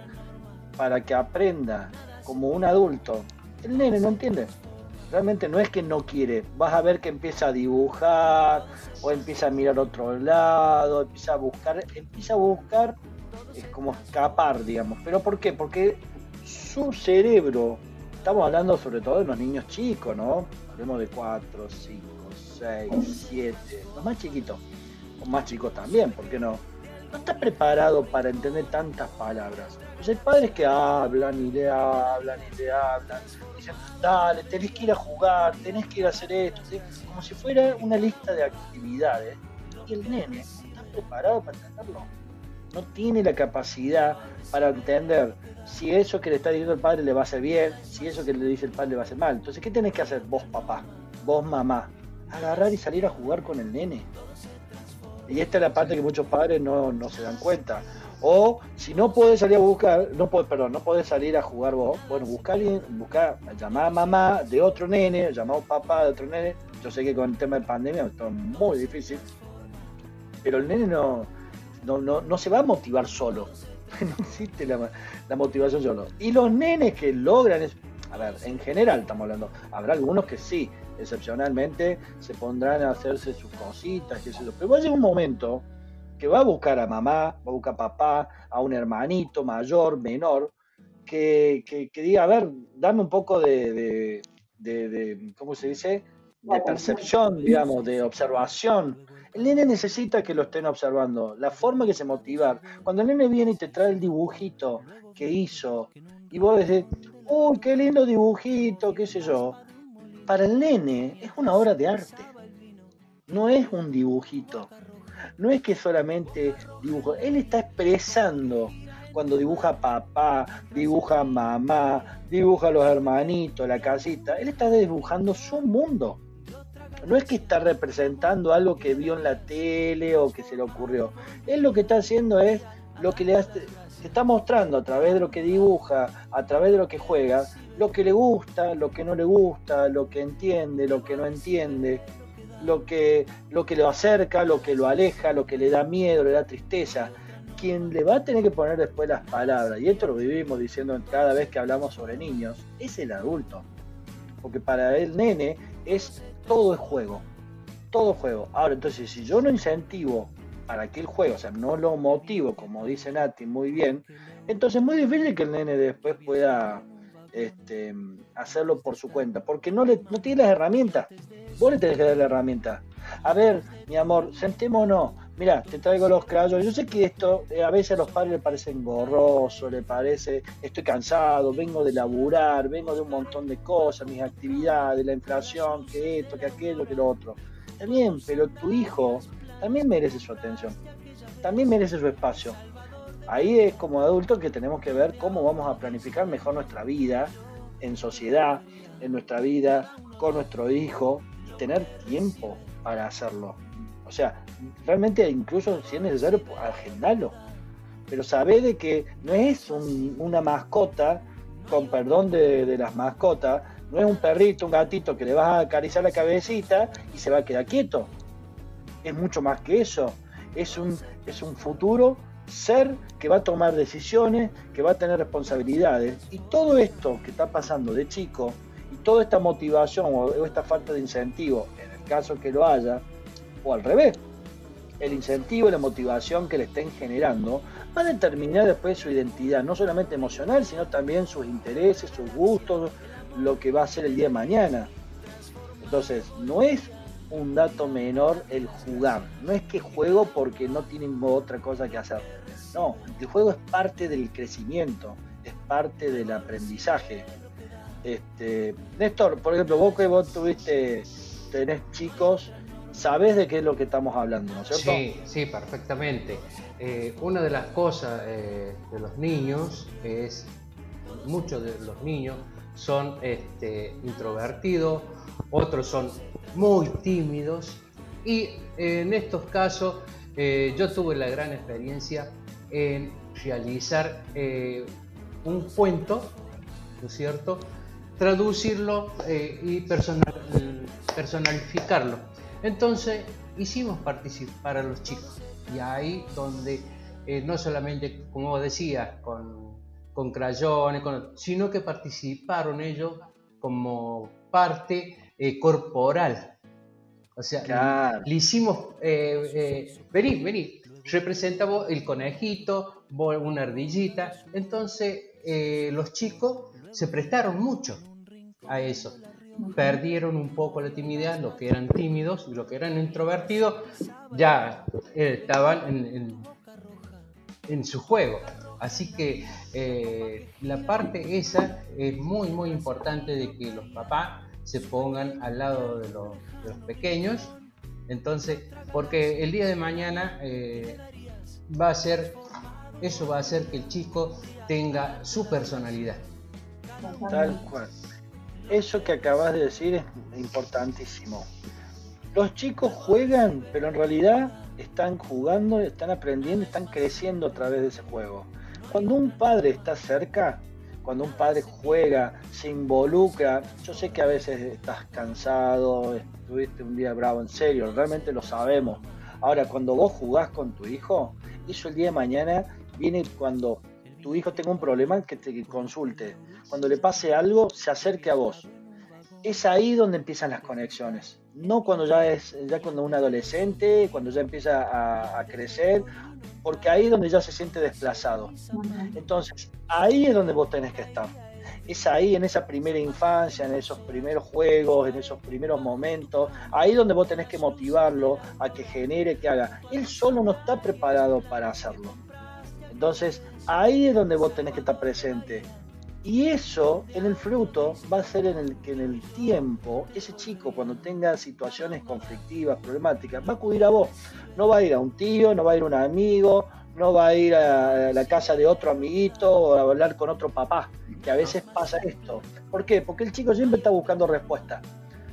para que aprenda como un adulto, el nene no entiende. Realmente no es que no quiere, vas a ver que empieza a dibujar o empieza a mirar otro lado, empieza a buscar, empieza a buscar, es como escapar, digamos. ¿Pero por qué? Porque su cerebro Estamos hablando sobre todo de los niños chicos, ¿no? Hablemos de 4, 5, 6, 7, los más chiquitos, o más chicos también, ¿por qué no? No está preparado para entender tantas palabras. Pues hay padres que hablan y le hablan y le hablan, dicen, dale, tenés que ir a jugar, tenés que ir a hacer esto, como si fuera una lista de actividades. Y el nene está preparado para entenderlo. No tiene la capacidad para entender si eso que le está diciendo el padre le va a hacer bien, si eso que le dice el padre le va a hacer mal. Entonces, ¿qué tenés que hacer vos, papá? Vos, mamá. Agarrar y salir a jugar con el nene. Y esta es la parte que muchos padres no, no se dan cuenta. O si no puedes salir a buscar, no puedes, perdón, no puedes salir a jugar vos, bueno, buscar alguien, buscar, llamar a mamá de otro nene, llamar a papá de otro nene. Yo sé que con el tema de pandemia es muy difícil, pero el nene no, no, no, no se va a motivar solo. no existe la, la, motivación solo. Y los nenes que logran, a ver, en general estamos hablando, habrá algunos que sí, excepcionalmente se pondrán a hacerse sus cositas, qué sé yo, pero va a llegar un momento que va a buscar a mamá, va a buscar a papá, a un hermanito mayor, menor, que, que, diga, a ver, dame un poco de, de, de, ¿cómo se dice? De percepción, digamos, de observación. El nene necesita que lo estén observando, la forma que se motivar. Cuando el nene viene y te trae el dibujito que hizo, y vos decís, uy, qué lindo dibujito, qué sé yo, para el nene es una obra de arte, no es un dibujito. no es que solamente dibujo, él está expresando cuando dibuja papá, dibuja mamá, dibuja a los hermanitos, la casita, él está dibujando su mundo. No es que está representando algo que vio en la tele o que se le ocurrió. Él lo que está haciendo es lo que le hace, está mostrando a través de lo que dibuja, a través de lo que juega, lo que le gusta, lo que no le gusta, lo que entiende, lo que no entiende, lo que, lo que lo acerca, lo que lo aleja, lo que le da miedo, le da tristeza. Quien le va a tener que poner después las palabras, y esto lo vivimos diciendo cada vez que hablamos sobre niños, es el adulto. Porque para el nene es todo es juego. Todo juego. Ahora, entonces, si yo no incentivo para que él juegue, o sea, no lo motivo, como dice Nati muy bien, entonces es muy difícil que el nene después pueda este, hacerlo por su cuenta, porque no, le, no tiene las herramientas. Vos le tenés que dar la herramienta. A ver, mi amor, sentémonos. Mira, te traigo los crayones. Yo sé que esto eh, a veces a los padres les parece engorroso, le parece, estoy cansado, vengo de laburar, vengo de un montón de cosas, mis actividades, la inflación, que esto, que aquello, que lo otro. Bien, pero tu hijo también merece su atención, también merece su espacio ahí es como adultos que tenemos que ver cómo vamos a planificar mejor nuestra vida en sociedad, en nuestra vida, con nuestro hijo, y tener tiempo para hacerlo. O sea, realmente incluso si es necesario, pues, agendarlo. Pero sabe de que no es una mascota, con perdón de, de las mascotas, no es un perrito, un gatito que le vas a acariciar la cabecita y se va a quedar quieto. Es mucho más que eso. Es un, es un futuro ser que va a tomar decisiones, que va a tener responsabilidades. Y todo esto que está pasando de chico, y toda esta motivación o esta falta de incentivo, en el caso que lo haya, o al revés, el incentivo la motivación que le estén generando, va a determinar después su identidad, no solamente emocional, sino también sus intereses, sus gustos, lo que va a ser el día de mañana. Entonces, no es un dato menor el jugar. No es que juego porque no tienen otra cosa que hacer. No, el juego es parte del crecimiento, es parte del aprendizaje. Este, Néstor, por ejemplo, vos que vos tuviste, tenés chicos, sabés de qué es lo que estamos hablando, ¿no? Sí, sí, perfectamente. Eh, una de las cosas eh, de los niños es, muchos de los niños son este, introvertidos, otros son muy tímidos y en estos casos eh, yo tuve la gran experiencia en realizar un cuento, ¿no es cierto? Traducirlo y personal, personalificarlo. Entonces hicimos participar a los chicos y ahí donde no solamente, como decía, con, con crayones, sino que participaron ellos como parte eh, corporal. O sea, le, hicimos, eh, eh, vení, vení, representamos el conejito, una ardillita. Entonces, los chicos se prestaron mucho a eso. Perdieron un poco la timidez, los que eran tímidos y los que eran introvertidos ya estaban en, en, su juego. Así que la parte esa es muy, muy importante de que los papás se pongan al lado de los, pequeños. Entonces, porque el día de mañana eh, va a ser eso va a hacer que el chico tenga su personalidad. Tal cual. Eso que acabas de decir es importantísimo. Los chicos juegan, pero en realidad están jugando, están aprendiendo, están creciendo a través de ese juego. Cuando un padre está cerca, cuando un padre juega, se involucra, yo sé que a veces estás cansado, estuviste un día bravo, en serio, realmente lo sabemos. Ahora, cuando vos jugás con tu hijo, eso el día de mañana viene cuando tu hijo tenga un problema que te consulte. Cuando le pase algo, se acerque a vos. Es ahí donde empiezan las conexiones. No cuando ya es ya cuando un adolescente, cuando ya empieza a, a crecer, porque ahí es donde ya se siente desplazado. Entonces, ahí es donde vos tenés que estar. Es ahí, en esa primera infancia, en esos primeros juegos, en esos primeros momentos, ahí donde vos tenés que motivarlo a que genere, que haga. Él solo no está preparado para hacerlo. Entonces, ahí es donde vos tenés que estar presente. Y eso en el fruto va a ser en el que en el tiempo, ese chico cuando tenga situaciones conflictivas, problemáticas, va a acudir a vos. No va a ir a un tío, no va a ir a un amigo, no va a ir a la casa de otro amiguito o a hablar con otro papá, que a veces pasa esto. ¿Por qué? Porque el chico siempre está buscando respuestas.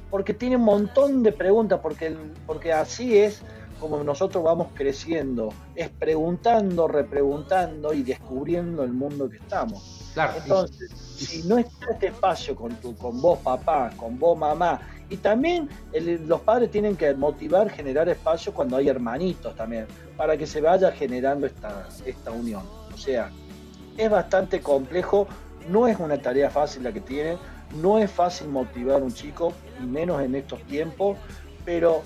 Porque tiene un montón de preguntas, porque, porque así es como nosotros vamos creciendo, es preguntando, repreguntando y descubriendo el mundo que estamos. Claro. Entonces, si no está este espacio con, tu, con vos papá, con vos mamá, y también el- los padres tienen que motivar, generar espacio cuando hay hermanitos también, para que se vaya generando esta, esta unión. O sea, es bastante complejo, no es una tarea fácil la que tienen, no es fácil motivar a un chico, y menos en estos tiempos, pero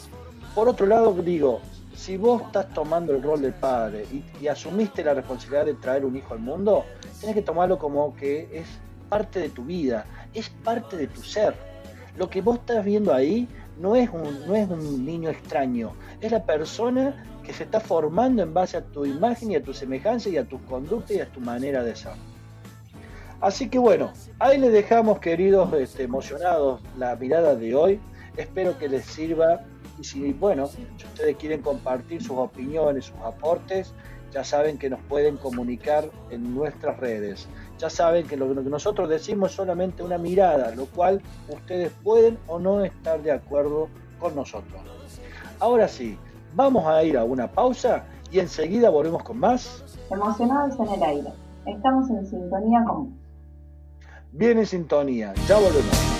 por otro lado digo, si vos estás tomando el rol de padre y, y asumiste la responsabilidad de traer un hijo al mundo, tienes que tomarlo como que es parte de tu vida, es parte de tu ser. Lo que vos estás viendo ahí no es un, no es un niño extraño, es la persona que se está formando en base a tu imagen y a tu semejanza y a tus conductas y a tu manera de ser. Así que bueno, ahí les dejamos, queridos este, emocionados, la mirada de hoy. Espero que les sirva. Y si, bueno, si ustedes quieren compartir sus opiniones, sus aportes, ya saben que nos pueden comunicar en nuestras redes. Ya saben que lo que nosotros decimos es solamente una mirada, lo cual ustedes pueden o no estar de acuerdo con nosotros. Ahora sí, vamos a ir a una pausa y enseguida volvemos con más. Emocionados en el aire. Estamos en sintonía con Bien en sintonía, ya volvemos.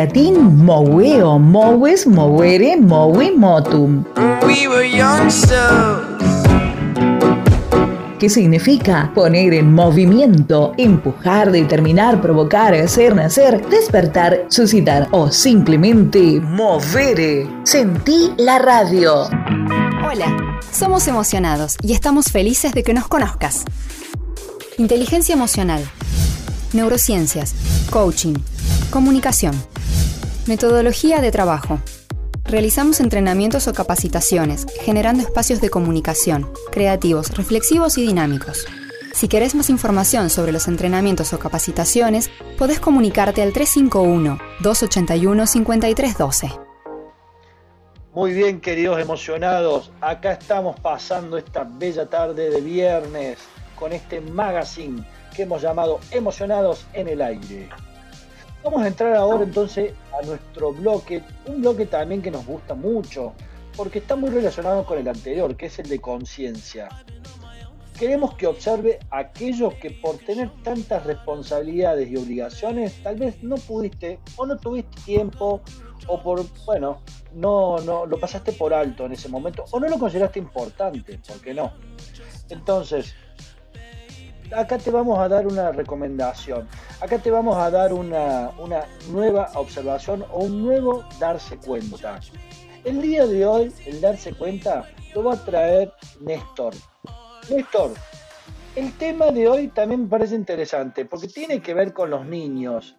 Latín moveo, moves, movere, movi, motum. We were youngsters. ¿Qué significa poner en movimiento, empujar, determinar, provocar, hacer, nacer, despertar, suscitar o simplemente mover. Sentí la radio. Hola, somos emocionados y estamos felices de que nos conozcas. Inteligencia emocional, neurociencias, coaching, comunicación, metodología de trabajo. Realizamos entrenamientos o capacitaciones, generando espacios de comunicación, creativos, reflexivos y dinámicos. Si querés más información sobre los entrenamientos o capacitaciones, podés comunicarte al 351-281-5312. Muy bien, queridos emocionados, acá estamos pasando esta bella tarde de viernes con este magazine que hemos llamado Emocionados en el Aire. Vamos a entrar ahora entonces a nuestro bloque, un bloque también que nos gusta mucho, porque está muy relacionado con el anterior, que es el de conciencia. Queremos que observe aquellos que por tener tantas responsabilidades y obligaciones, tal vez no pudiste o no tuviste tiempo o por, bueno, no, no lo pasaste por alto en ese momento o no lo consideraste importante, ¿por qué no? Entonces, acá te vamos a dar una recomendación. Acá te vamos a dar una, una nueva observación o un nuevo darse cuenta. El día de hoy, el darse cuenta, lo va a traer Néstor. Néstor, el tema de hoy también me parece interesante porque tiene que ver con los niños.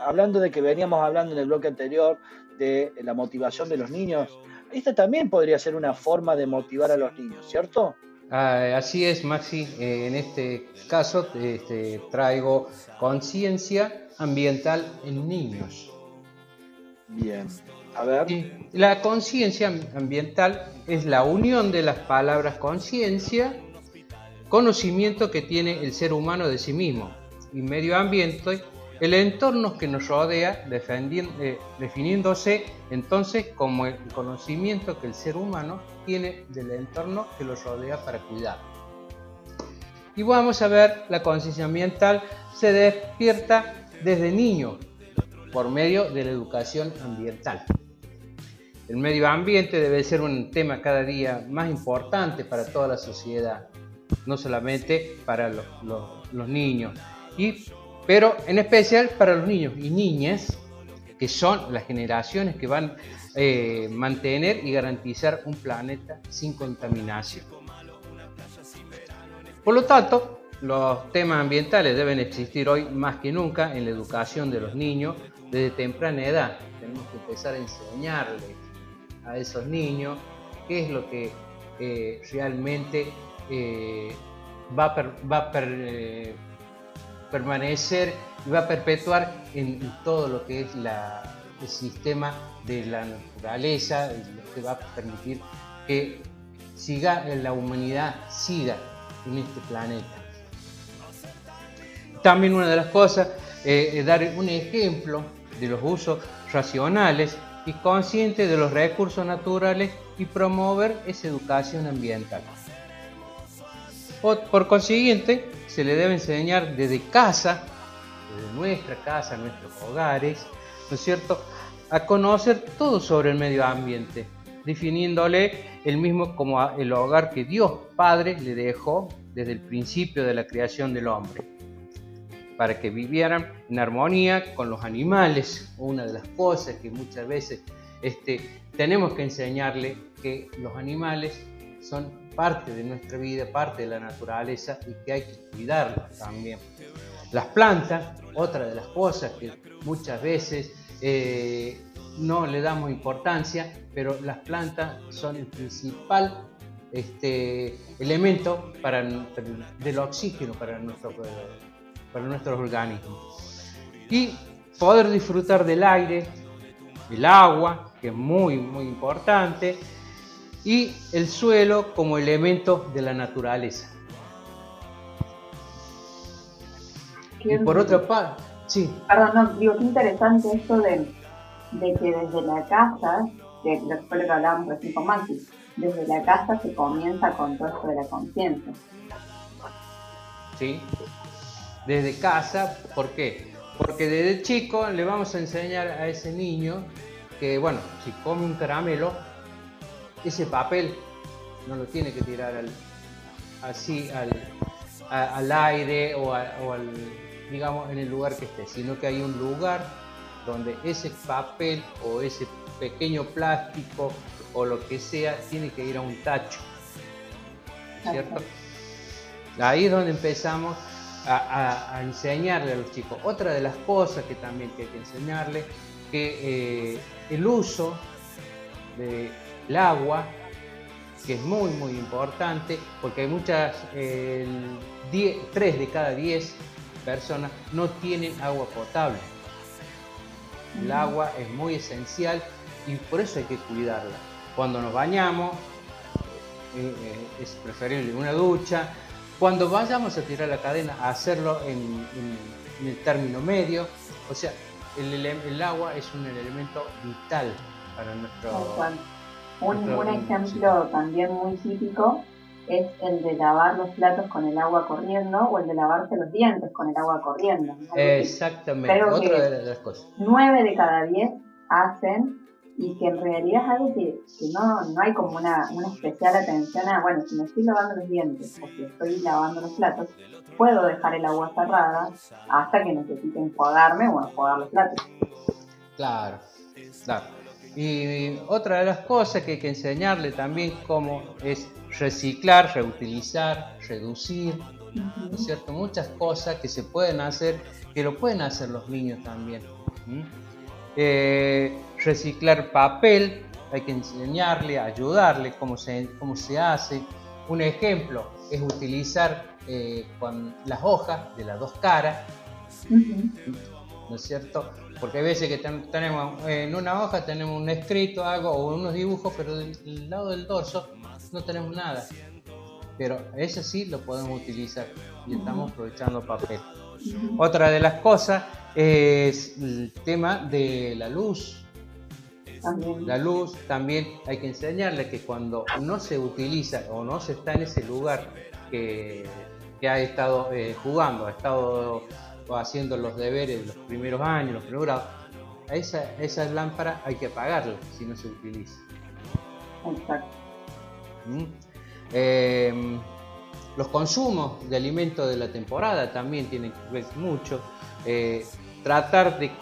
Hablando de que veníamos hablando en el bloque anterior de la motivación de los niños, esta también podría ser una forma de motivar a los niños, ¿cierto? Ah, así es, Maxi. Eh, en este caso este, traigo conciencia ambiental en niños. Bien. A ver. La conciencia ambiental es la unión de las palabras conciencia, conocimiento que tiene el ser humano de sí mismo y medio ambiente, el entorno que nos rodea, eh, definiéndose entonces como el conocimiento que el ser humano tiene del entorno que lo rodea para cuidar. Y vamos a ver, la conciencia ambiental se despierta desde niño por medio de la educación ambiental. El medio ambiente debe ser un tema cada día más importante para toda la sociedad, no solamente para los, los- los niños, y, pero en especial para los niños y niñas, que son las generaciones que van eh, mantener y garantizar un planeta sin contaminación. Por lo tanto, los temas ambientales deben existir hoy más que nunca en la educación de los niños desde temprana edad. Tenemos que empezar a enseñarles a esos niños qué es lo que eh, realmente eh, va a, permanecer y va a perpetuar en todo lo que es la- el sistema de la naturaleza, lo que va a permitir que siga, la humanidad siga en este planeta. También una de las cosas eh, es dar un ejemplo de los usos racionales y conscientes de los recursos naturales y promover esa educación ambiental. Por consiguiente, se le debe enseñar desde casa, desde nuestra casa, nuestros hogares, ¿no es cierto?, a conocer todo sobre el medio ambiente, definiéndole el mismo como el hogar que Dios Padre le dejó desde el principio de la creación del hombre para que vivieran en armonía con los animales. Una de las cosas que muchas veces este, tenemos que enseñarle que los animales son parte de nuestra vida, parte de la naturaleza y que hay que cuidarlos también. Las plantas, otra de las cosas que muchas veces eh, no le damos importancia, pero las plantas son el principal este, elemento para, del oxígeno para, nuestro, para nuestros organismos. Y poder disfrutar del aire, el agua, que es muy, muy importante, y el suelo como elemento de la naturaleza. Y por otra parte, sí, Perdón, no, digo, qué interesante esto de, de que desde la casa, que lo fue lo que hablábamos recién con Maxi, desde la casa se comienza con todo esto de la conciencia. ¿sí? Desde casa, ¿por qué? Porque desde chico le vamos a enseñar a ese niño que, bueno, si come un caramelo, ese papel no lo tiene que tirar así al, aire o, al, digamos, en el lugar que esté, sino que hay un lugar donde ese papel o ese pequeño plástico o lo que sea tiene que ir a un tacho. ¿Cierto? Ahí es donde empezamos a, enseñarle a los chicos. Otra de las cosas que también hay que enseñarle, que eh, el uso del agua, que es muy muy importante, porque hay muchas, eh, 3 de cada 10 personas no tienen agua potable. El agua es muy esencial y por eso hay que cuidarla. Cuando nos bañamos, eh, eh, es preferible una ducha, cuando vayamos a tirar la cadena, a hacerlo en, el término medio, o sea, el, agua es un elemento vital para nuestro... Un, un ejemplo también muy típico es el de lavar los platos con el agua corriendo o el de lavarse los dientes con el agua corriendo. Exactamente, otra de las cosas. Nueve de cada diez hacen y que en realidad es algo que, no, no, hay como una, una, especial atención a, bueno, si me estoy lavando los dientes o si estoy lavando los platos, puedo dejar el agua cerrada hasta que necesite enjuagarme o enjuagar los platos. Claro, claro. Y otra de las cosas que hay que enseñarle también cómo es reciclar, reutilizar, reducir, ¿no es cierto? Muchas cosas que se pueden hacer, que lo pueden hacer los niños también. Eh, reciclar papel, hay que enseñarle, ayudarle cómo se, cómo se hace. Un ejemplo es utilizar eh, con las hojas de las dos caras, ¿no es cierto? Porque hay veces que tenemos en una hoja tenemos un escrito, algo o unos dibujos, pero del, lado del dorso no tenemos nada. Pero ese sí lo podemos utilizar y estamos aprovechando papel. Otra de las cosas es el tema de la luz. La luz también hay que enseñarle que cuando no se utiliza o no se está en ese lugar que, ha estado eh, jugando, ha estado haciendo los deberes los primeros años, los primeros grados, esa lámpara hay que apagarla si no se utiliza. Exacto. ¿Mm? Em, los consumos de alimentos de la temporada también tienen que ver mucho. Eh, tratar de,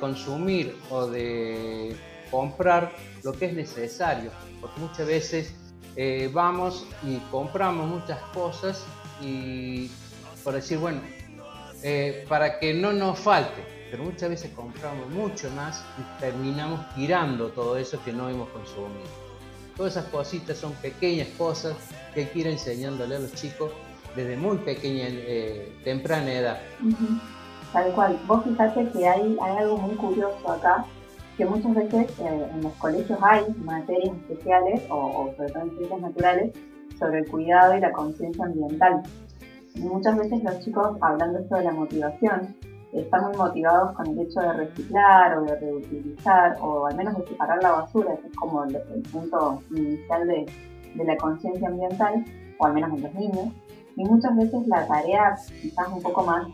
consumir o de comprar lo que es necesario, porque muchas veces eh, vamos y compramos muchas cosas y por decir, bueno, eh, para que no nos falte, pero muchas veces compramos mucho más y terminamos tirando todo eso que no hemos consumido. Todas esas cositas son pequeñas cosas que hay que ir enseñándole a los chicos desde muy pequeña, eh, temprana edad. Tal cual. Vos fíjate que hay, algo muy curioso acá, que muchas veces eh, en los colegios hay materias especiales o, sobre todo en ciencias naturales sobre el cuidado y la conciencia ambiental muchas veces los chicos, hablando esto de la motivación, están muy motivados con el hecho de reciclar o de reutilizar o al menos de separar la basura, que es como el, punto inicial de, la conciencia ambiental, o al menos en los niños. Y muchas veces la tarea quizás un poco más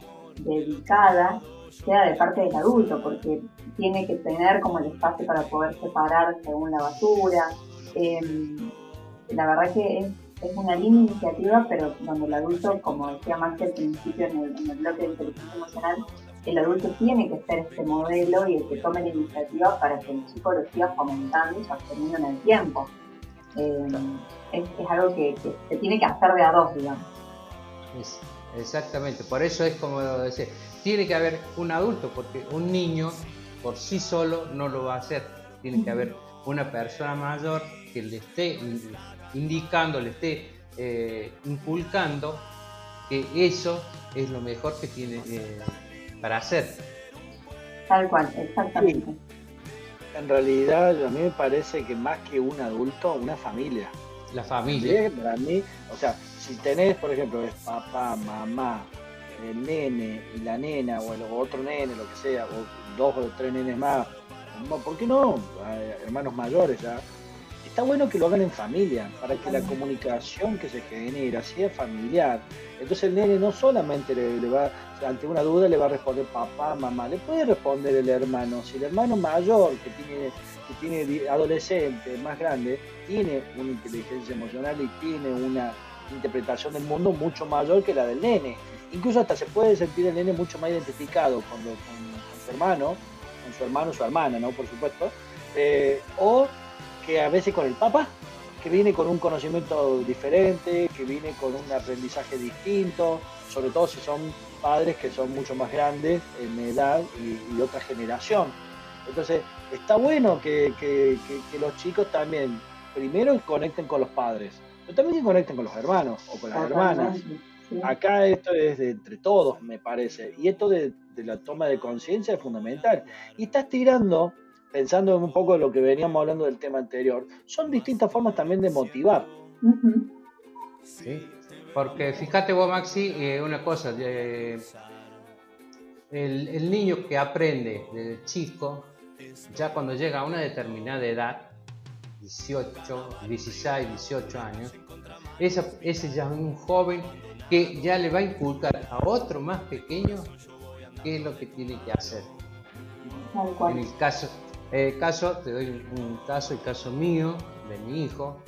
dedicada sea de parte del adulto, porque tiene que tener como el espacio para poder separar según la basura. Em, la verdad que es una linda iniciativa, pero donde el adulto, como decía Max al principio en el, bloque de inteligencia emocional, el adulto tiene que ser este modelo y el que tome la iniciativa para que el chico lo siga fomentando y sosteniendo en el tiempo. Eh, es, algo que, se tiene que hacer de a dos, digamos. exactamente, por eso es como decir, tiene que haber un adulto, porque un niño por sí solo no lo va a hacer. Tiene que haber una persona mayor que le esté indicando, le esté eh, inculcando que eso es lo mejor que tiene eh, para hacer. Tal cual, exactamente. En realidad a mí me parece que más que un adulto, una familia. La familia. Para mí, o sea, si tenés, por ejemplo, es papá, mamá, el nene y la nena, o el otro nene, lo que sea, o dos o tres nenes más, ¿por qué no? Hermanos mayores ya está bueno que lo hagan en familia, para que la comunicación que se genera sea familiar. Entonces el nene no solamente le, va, ante una duda le va a responder papá, mamá, le puede responder el hermano. Si el hermano mayor que tiene, que tiene adolescente, más grande, tiene una inteligencia emocional y tiene una interpretación del mundo mucho mayor que la del nene. Incluso hasta se puede sentir el nene mucho más identificado con, su hermano, con su hermano su hermana, ¿no? Por supuesto. Eh, o que a veces con el Papa, que viene con un conocimiento diferente, que viene con un aprendizaje distinto, sobre todo si son padres que son mucho más grandes en edad y, otra generación. Entonces, está bueno que, los chicos también, primero conecten con los padres, pero también que conecten con los hermanos o con las hermanas. Acá esto es de entre todos, me parece. Y esto de, de la toma de conciencia es fundamental. Y estás tirando pensando un poco en lo que veníamos hablando del tema anterior, son distintas formas también de motivar. Sí, porque fíjate vos, Maxi, eh, una cosa, el, niño que aprende desde chico, ya cuando llega a una determinada edad, 18, 16, 18 años, ese ya es un joven que ya le va a inculcar a otro más pequeño qué es lo que tiene que hacer. En el caso, eh, caso, te doy un caso, el caso mío, de mi hijo,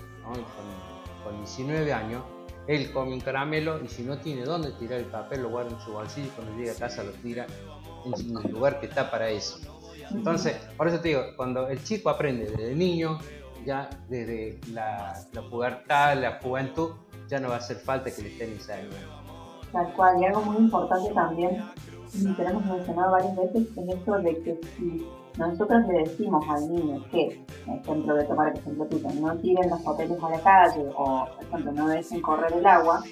con, 19 años, él come un caramelo y si no tiene dónde tirar el papel, lo guarda en su bolsillo y cuando llega a casa lo tira en el lugar que está para eso. Entonces, por eso te digo, cuando el chico aprende desde niño, ya desde la, la pubertad, la juventud, ya no va a hacer falta que le estén enseñando. Tal y algo muy importante también, y que hemos mencionado varias veces, es esto de que si nosotros le decimos al niño que, ejemplo de tomar el ejemplo tuyo, no tiren los papeles a la calle o, por ejemplo, no dejen correr el agua,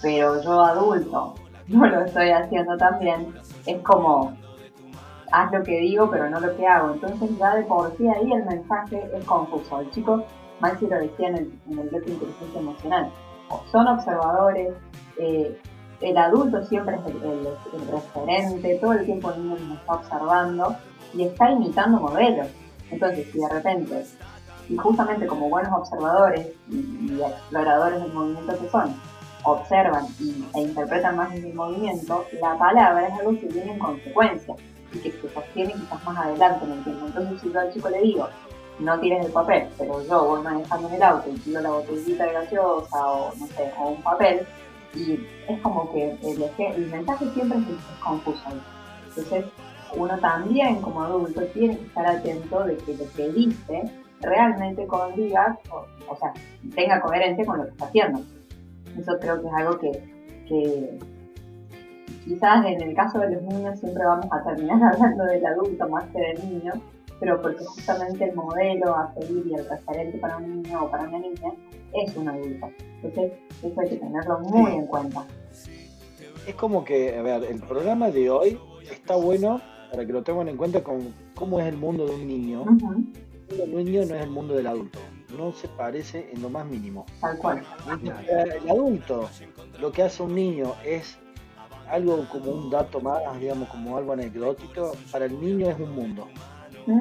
pero yo adulto no lo estoy haciendo también, es como, haz lo que digo pero no lo que hago. Entonces ya de por sí ahí el mensaje es confuso. El chico, Maxi lo decía en el, en el de inteligencia emocional, son observadores, eh, el adulto siempre es el, el, referente, todo el tiempo el niño nos está observando y está imitando modelos. Entonces, si de repente, y justamente como buenos observadores y, exploradores del movimiento que son, observan e interpretan más el movimiento, la palabra es algo que viene en consecuencia y que se sostiene quizás más adelante, ¿me entiendes? Entonces, si yo al chico le digo, no tires el papel, pero yo voy manejando en el auto y tiro la botellita de gaseosa o, no sé, o un papel, y es como que el, el mensaje siempre es, es confuso. Entonces, uno también como adulto tiene que estar atento de que lo que dice realmente condiga, o, sea, tenga coherencia con lo que está haciendo. Eso creo que es algo que, quizás en el caso de los niños siempre vamos a terminar hablando del adulto más que del niño, pero porque justamente el modelo a seguir y el referente para un niño o para una niña es un adulto. Entonces, eso hay que tenerlo muy en cuenta. Es como que, a ver, el programa de hoy está bueno para que lo tengan en cuenta con cómo es el mundo de un niño. El niño no es el mundo del adulto, no se parece en lo más mínimo. Tal cual. El adulto, lo que hace un niño es algo como un dato más, digamos, como algo anecdótico, para el niño es un mundo.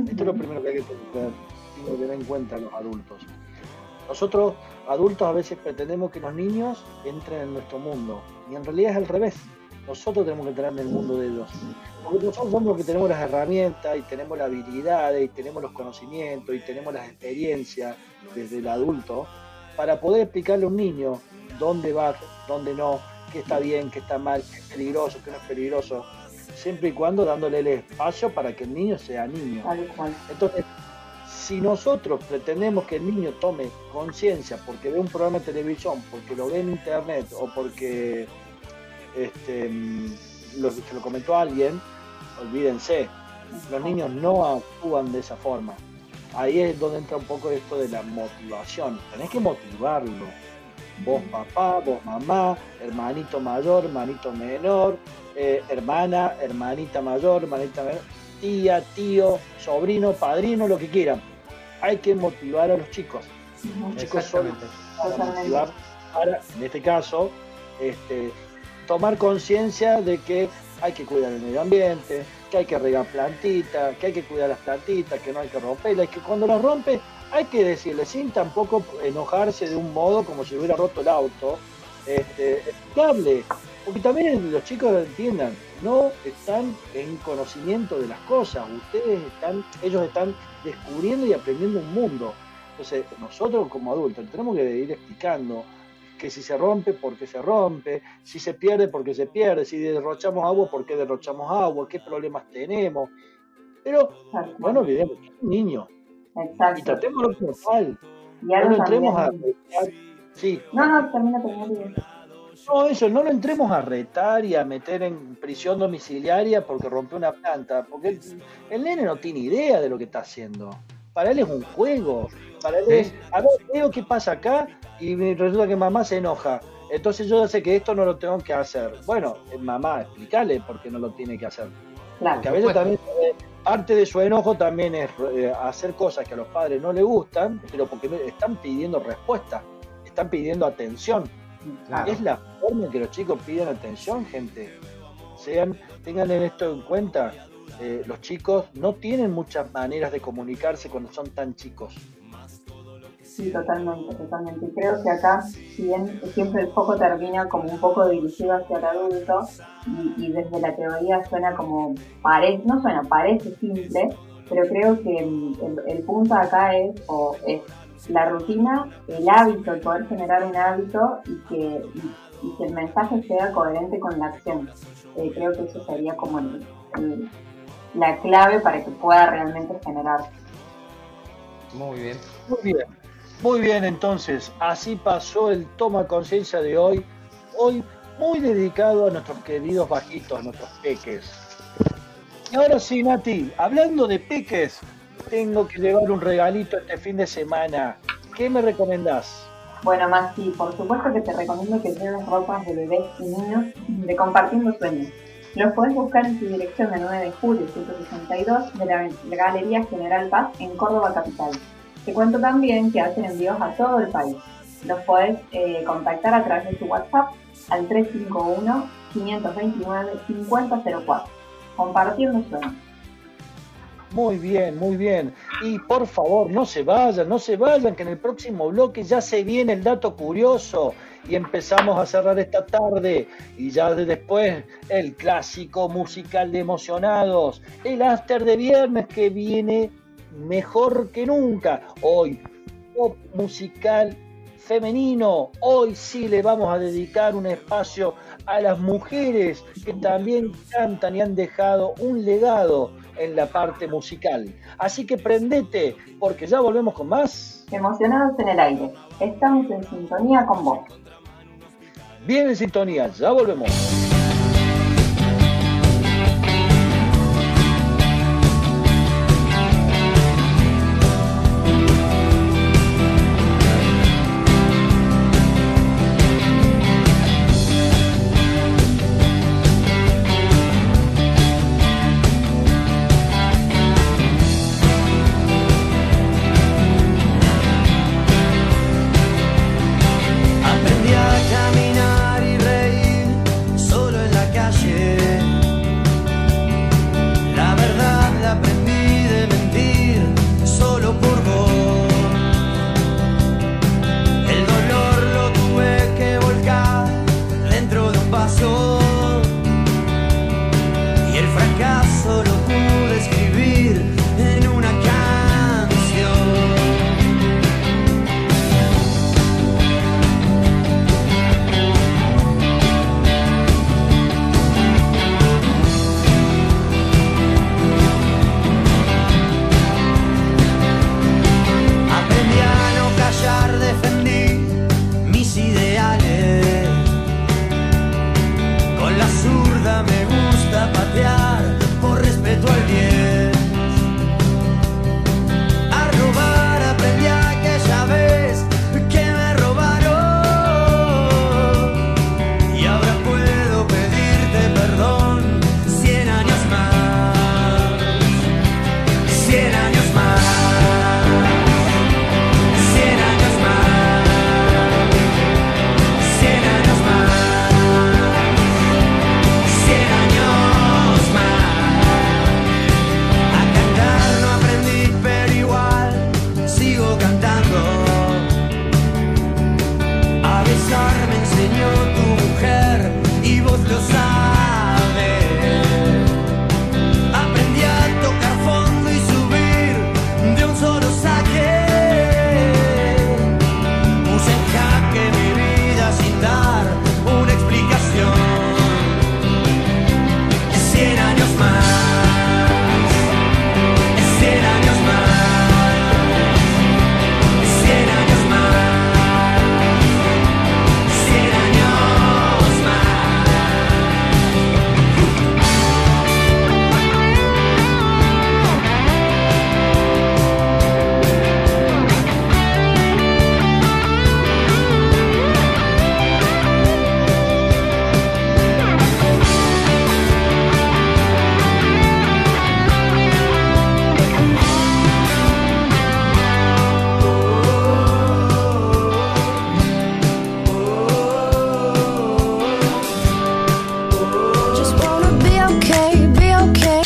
Esto es lo primero que hay que tener, en cuenta los adultos. Nosotros, adultos, a veces pretendemos que los niños entren en nuestro mundo, y en realidad es al revés. Nosotros tenemos que entrar en el mundo de ellos. Porque nosotros somos los que tenemos las herramientas y tenemos las habilidades y tenemos los conocimientos y tenemos las experiencias desde el adulto para poder explicarle a un niño dónde va, dónde no, qué está bien, qué está mal, qué es peligroso, qué no es peligroso, siempre y cuando dándole el espacio para que el niño sea niño. Entonces, si nosotros pretendemos que el niño tome conciencia porque ve un programa de televisión, porque lo ve en internet o porque este, lo, se lo comentó alguien, olvídense, los niños no actúan de esa forma. Ahí es donde entra un poco esto de la motivación. Tenés que motivarlo. Vos papá, vos mamá, hermanito mayor, hermanito menor, eh, hermana, hermanita mayor, hermanita menor, tía, tío, sobrino, padrino, lo que quieran. Hay que motivar a los chicos. Los chicos son motivar para, en este caso, este, tomar conciencia de que hay que cuidar el medio ambiente, que hay que regar plantitas, que hay que cuidar las plantitas, que no hay que romperlas, que cuando las rompe hay que decirle, sin tampoco enojarse de un modo como si hubiera roto el auto, este, explicable, porque también los chicos entiendan, no están en conocimiento de las cosas, ustedes están, ellos están descubriendo y aprendiendo un mundo. Entonces, nosotros como adultos tenemos que ir explicando que si se rompe, por qué se rompe, si se pierde, por qué se pierde, si derrochamos agua, por qué derrochamos agua, qué problemas tenemos. Pero no nos olvidemos que es un niño. Exacto. Y tratémoslo como tal. No lo entremos a también- retar. Sí. No, no, termina. No, eso, no lo entremos a retar y a meter en prisión domiciliaria porque rompió una planta. Porque el, el nene no tiene idea de lo que está haciendo. Para él es un juego. Para él es, a ver, veo qué pasa acá y me resulta que mamá se enoja. Entonces yo ya sé que esto no lo tengo que hacer. Bueno, eh, mamá, explícale por qué no lo tiene que hacer. Claro. Porque a veces también eh, parte de su enojo también es eh, hacer cosas que a los padres no les gustan, pero porque están pidiendo respuesta, están pidiendo atención. Claro. Es la forma en que los chicos piden atención, gente. Sean, tengan en esto en cuenta. Eh, los chicos no tienen muchas maneras de comunicarse cuando son tan chicos. Sí, totalmente, totalmente. Creo que acá, si bien siempre el foco termina como un poco dirigido hacia el adulto, y, desde la teoría suena como, parece, no suena, parece simple, pero creo que el, punto acá es, o es la rutina, el hábito, el poder generar un hábito y que, y, que el mensaje sea coherente con la acción. Eh, creo que eso sería como el- la clave para que pueda realmente generar. Muy bien. Muy bien. Muy bien, entonces, así pasó el toma conciencia de hoy. Hoy muy dedicado a nuestros queridos bajitos, a nuestros peques. Y ahora sí, Nati, hablando de peques, tengo que llevar un regalito este fin de semana. ¿Qué me recomendás? Bueno, más sí, por supuesto que te recomiendo que lleves ropas de bebés y niños de Compartiendo Sueños. Los puedes buscar en su dirección de 9 de julio 162 de la Galería General Paz en Córdoba Capital. Te cuento también que hacen envíos a todo el país. Los puedes eh, contactar a través de su WhatsApp al 351-529-5004. Compartiendo Sueños. Muy bien, muy bien. Y por favor, no se vayan, no se vayan, que en el próximo bloque ya se viene el dato curioso y empezamos a cerrar esta tarde. Y ya de después el clásico musical de emocionados, el after de viernes que viene mejor que nunca. Hoy, pop musical femenino. Hoy sí le vamos a dedicar un espacio a las mujeres que también cantan y han dejado un legado en la parte musical. Así que prendete, porque ya volvemos con más. Emocionados en el aire. Estamos en sintonía con vos. Bien en sintonía, ya volvemos.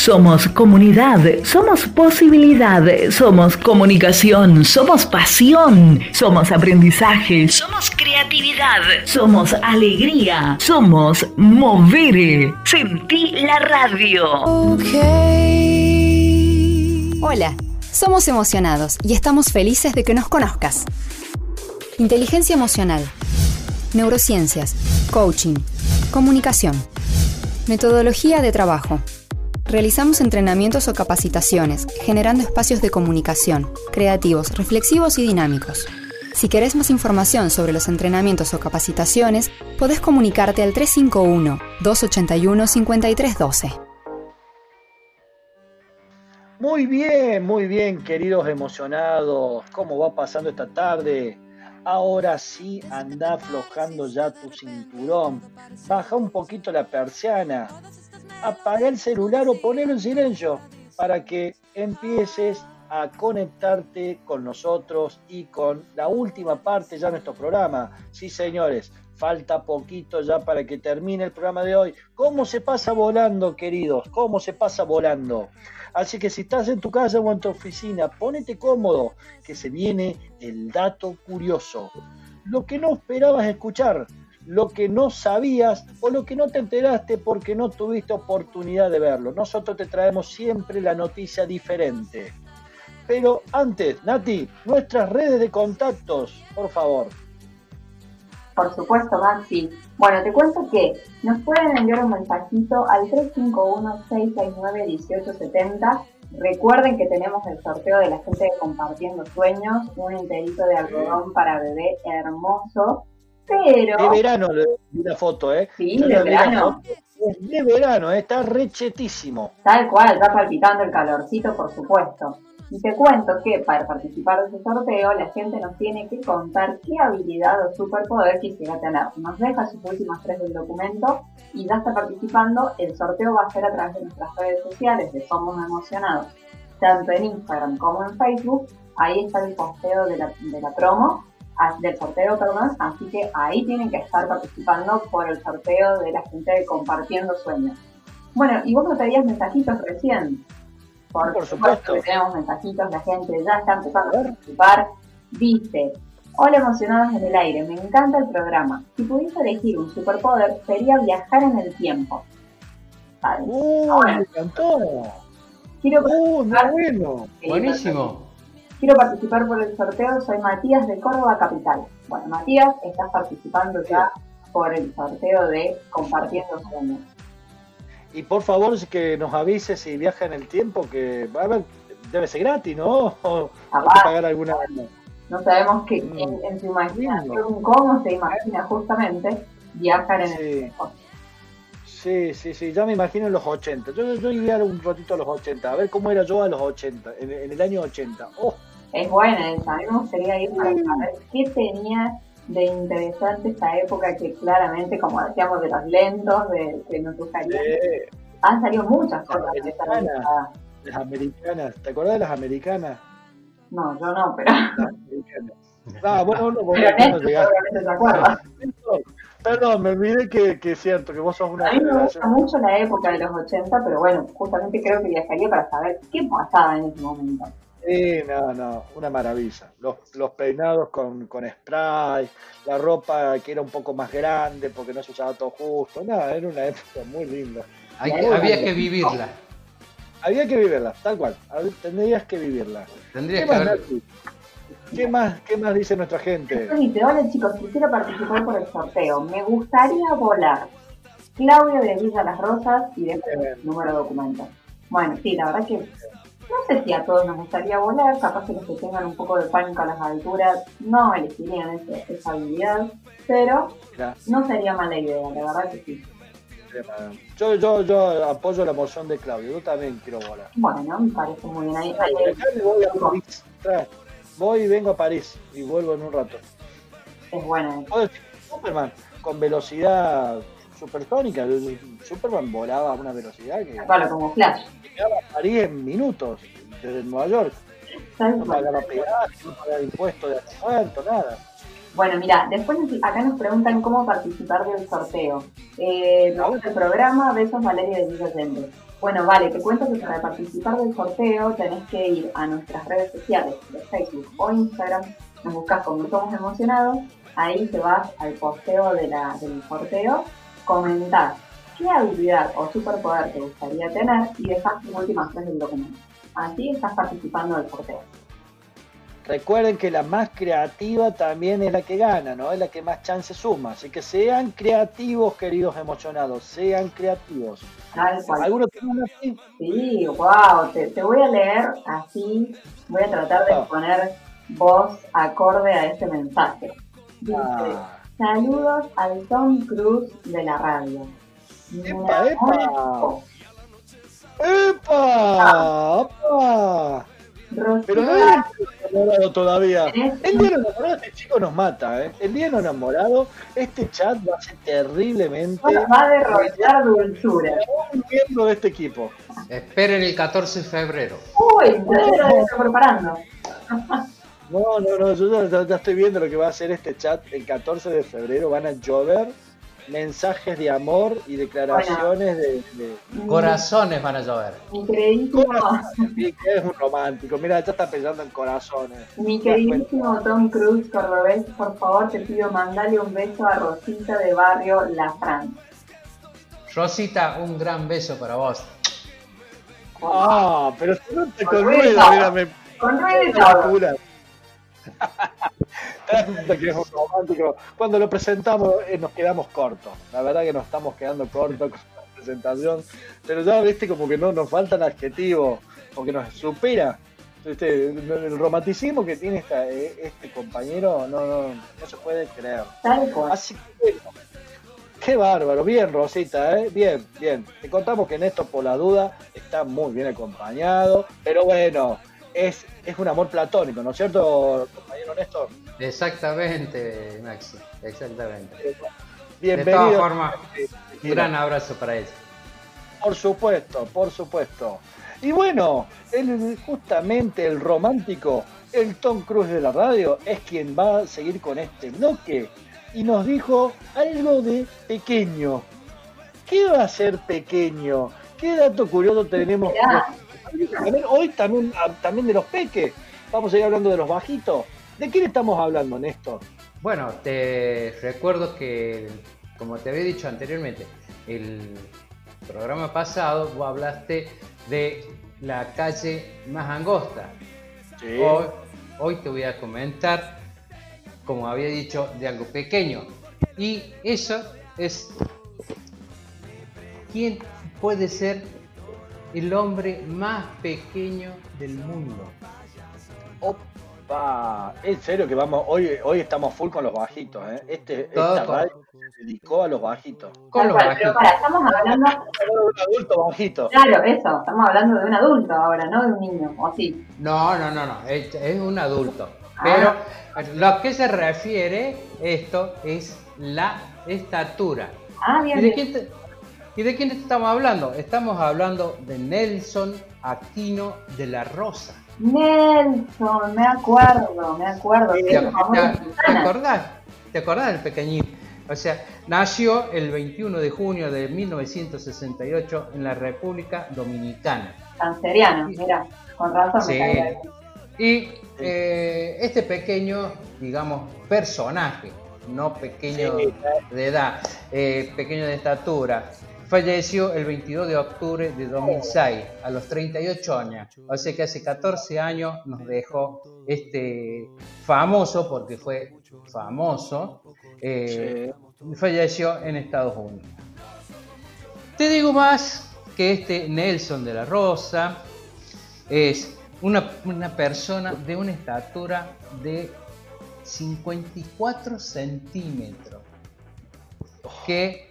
Somos comunidad, somos posibilidad, somos comunicación, somos pasión, somos aprendizaje, somos creatividad, somos alegría, somos mover. Sentí la radio. Hola, somos emocionados y estamos felices de que nos conozcas. Inteligencia emocional, neurociencias, coaching, comunicación, metodología de trabajo. Realizamos entrenamientos o capacitaciones, generando espacios de comunicación, creativos, reflexivos y dinámicos. Si querés más información sobre los entrenamientos o capacitaciones, podés comunicarte al 351-281-5312. Muy bien, muy bien, queridos emocionados. ¿Cómo va pasando esta tarde? Ahora sí, anda aflojando ya tu cinturón. Baja un poquito la persiana. Apaga el celular o ponelo en silencio para que empieces a conectarte con nosotros y con la última parte ya de nuestro programa. Sí, señores, falta poquito ya para que termine el programa de hoy. ¿Cómo se pasa volando, queridos? ¿Cómo se pasa volando? Así que si estás en tu casa o en tu oficina, ponete cómodo, que se viene el dato curioso. Lo que no esperabas escuchar, lo que no sabías o lo que no te enteraste porque no tuviste oportunidad de verlo. Nosotros te traemos siempre la noticia diferente. Pero antes, Nati, nuestras redes de contactos, por favor. Por supuesto, Maxi. Bueno, te cuento que nos pueden enviar un mensajito al 351-669-1870. Recuerden que tenemos el sorteo de la gente Compartiendo Sueños, un enterito de algodón para bebé hermoso. Pero. De verano, una foto, ¿eh? Sí, de verano. De verano, ¿eh? está rechetísimo. Tal cual, está palpitando el calorcito, por supuesto. Y te cuento que para participar de ese sorteo, la gente nos tiene que contar qué habilidad o superpoder quisiera tener. Nos deja sus últimas tres del documento y ya está participando. El sorteo va a ser a través de nuestras redes sociales de Somos Emocionados, tanto en Instagram como en Facebook. Ahí está el posteo de la, de la promo, del sorteo, perdón. Así que ahí tienen que estar participando por el sorteo de la gente de Compartiendo Sueños. Bueno, y vos me pedías mensajitos recién. Por, supuesto. que tenemos mensajitos, la gente ya está empezando a participar. Dice, hola emocionados en el aire, me encanta el programa. Si pudiese elegir un superpoder, sería viajar en el tiempo. ¿Sabes? ¡Uh, me encantó! Quiero ¡Uh, bueno! Buenísimo. Quiero participar por el sorteo, soy Matías de Córdoba Capital. Bueno, Matías, estás participando ya por el sorteo de Compartiendo Sueños. Y por favor, que nos avise si viaja en el tiempo, que a ver, debe ser gratis, ¿no? O hay que pagar alguna. No sabemos que mm. en, su imaginación cómo se imagina justamente viajar en el tiempo. Sí, sí, sí, ya me imagino en los 80. Yo, yo iría un ratito a los 80, a ver cómo era yo a los 80, en, el año 80. Oh. Es buena esa, a mí me gustaría ir para saber qué tenía de interesante esta época que claramente, como decíamos, de los lentos, de que nos gustaría. Han salido muchas cosas de esta Las americanas, ¿te acuerdas de las americanas? No, yo no, pero. Las americanas. Ah, bueno, no, porque no llegaste. Perdón, me olvidé que, que, es cierto, que vos sos una. A mí me gusta mucho la época de los 80, pero bueno, justamente creo que viajaría para saber qué pasaba en ese momento. Sí, no, no, una maravilla. Los, los peinados con, con spray, la ropa que era un poco más grande porque no se usaba todo justo. Nada, era una época muy linda. había que vivirla. Había que vivirla, tal cual. Tendrías que vivirla. Tendrías ¿Qué, que más, ¿Qué, más, ¿Qué más dice nuestra gente? Hola chicos, quisiera participar por el sorteo. Me gustaría volar. Claudia de Villa Las Rosas y después el número de documentos. Bueno, sí, la verdad que no sé si a todos nos gustaría volar, capaz que los que tengan un poco de pánico a las alturas no elegirían esa habilidad, pero no sería mala idea, la verdad que sí. Yo, yo, yo apoyo la moción de Claudio, yo también quiero volar. Bueno, me parece muy bien. Ahí, voy a París. Voy y vengo a París y vuelvo en un rato. Es buena. Superman, con velocidad supersónica. Superman volaba a una velocidad que. Claro, como Flash. Llegaba a París en minutos, desde Nueva York. No pagaba peaje, no pagaba impuestos de nada. Bueno, mira, después acá nos preguntan cómo participar del sorteo. Eh, el programa Besos Valeria de Villa Bueno, vale, te cuento que para participar del sorteo tenés que ir a nuestras redes sociales de Facebook o Instagram, nos buscas como Somos Emocionados, ahí te vas al posteo de la, del sorteo, comentar qué habilidad o superpoder te gustaría tener y dejas tus últimas tres del documento. Así estás participando del sorteo. Recuerden que la más creativa también es la que gana, ¿no? Es la que más chance suma. Así que sean creativos, queridos emocionados, sean creativos. ¿Alguno tiene así? Sí, wow, te, voy a leer así, voy a tratar de ah. poner voz acorde a este mensaje. Dice, ah. Saludos al Tom Cruise de la radio. ¡Epa, epa! ¡Epa! Pero no es enamorado todavía. El día enamorado, este chico nos mata, ¿eh? El día enamorado, este chat va a ser terriblemente. Va a derrochar dulzura. Un miembro de este equipo. Esperen el 14 de febrero. Uy, ya lo estoy preparando. No, no, no, yo ya, estoy viendo lo que va a hacer este chat el 14 de febrero. Van a llover mensajes de amor y declaraciones de, Corazones van a llover. Increíble. es un romántico. Mira, ya está pensando en corazones. Mi queridísimo Tom Cruise Cordobés, por favor te pido mandale un beso a Rosita de Barrio La Fran. Rosita, un gran beso para vos. Ah, pero si no te con ruido, mírame. Con Cuando lo presentamos eh, nos quedamos cortos. La verdad que nos estamos quedando cortos con la presentación. Pero ya viste como que no nos faltan adjetivos, porque nos supera. el romanticismo que tiene eh, este compañero no, no, no se puede creer. Así que Qué bárbaro, bien Rosita, ¿eh? bien, bien. Te contamos que Néstor por la duda está muy bien acompañado, pero bueno, es, es un amor platónico, ¿no es cierto, compañero Néstor? Exactamente, Maxi, exactamente. Bienvenido. De todas formas, un gran abrazo para él. Por supuesto, por supuesto. Y bueno, él, justamente el romántico, el Tom Cruise de la radio, es quien va a seguir con este bloque. Y nos dijo algo de pequeño. ¿Qué va a ser pequeño? ¿Qué dato curioso tenemos? También, ah, también de los peques. Vamos a ir hablando de los bajitos. ¿De quién estamos hablando, Néstor? Bueno, te recuerdo que, como te había dicho anteriormente, el programa pasado vos hablaste de la calle más angosta. Hoy, hoy te voy a comentar, como había dicho, de algo pequeño. Y eso es quién puede ser el hombre más pequeño del mundo. Opa, en serio que vamos, hoy, hoy estamos full con los bajitos, ¿eh? Este, esta radio se dedicó a los bajitos. Con los bajitos. Pero para, estamos hablando de un adulto bajito. Claro, eso, estamos hablando de un adulto ahora, no de un niño, ¿o sí? No, no, no, no, es, un adulto. Ah. Pero lo que se refiere esto es la estatura. Ah, bien. ¿Y de quién estamos hablando? Estamos hablando de Nelson Aquino de la Rosa. Nelson, me acuerdo, me acuerdo. ¿Te, acordás? ¿Te acordás del pequeñín? O sea, nació el 21 de junio de 1968 en la República Dominicana. Canceriano, mira, con razón. Sí. y eh, este pequeño, digamos, personaje, no pequeño de edad, eh, pequeño de estatura, Falleció el 22 de octubre de 2006, a los 38 años. O sea que hace 14 años nos dejó este famoso, porque fue famoso, eh, falleció en Estados Unidos. Te digo más que este Nelson de la Rosa es una, una persona de una estatura de 54 centímetros que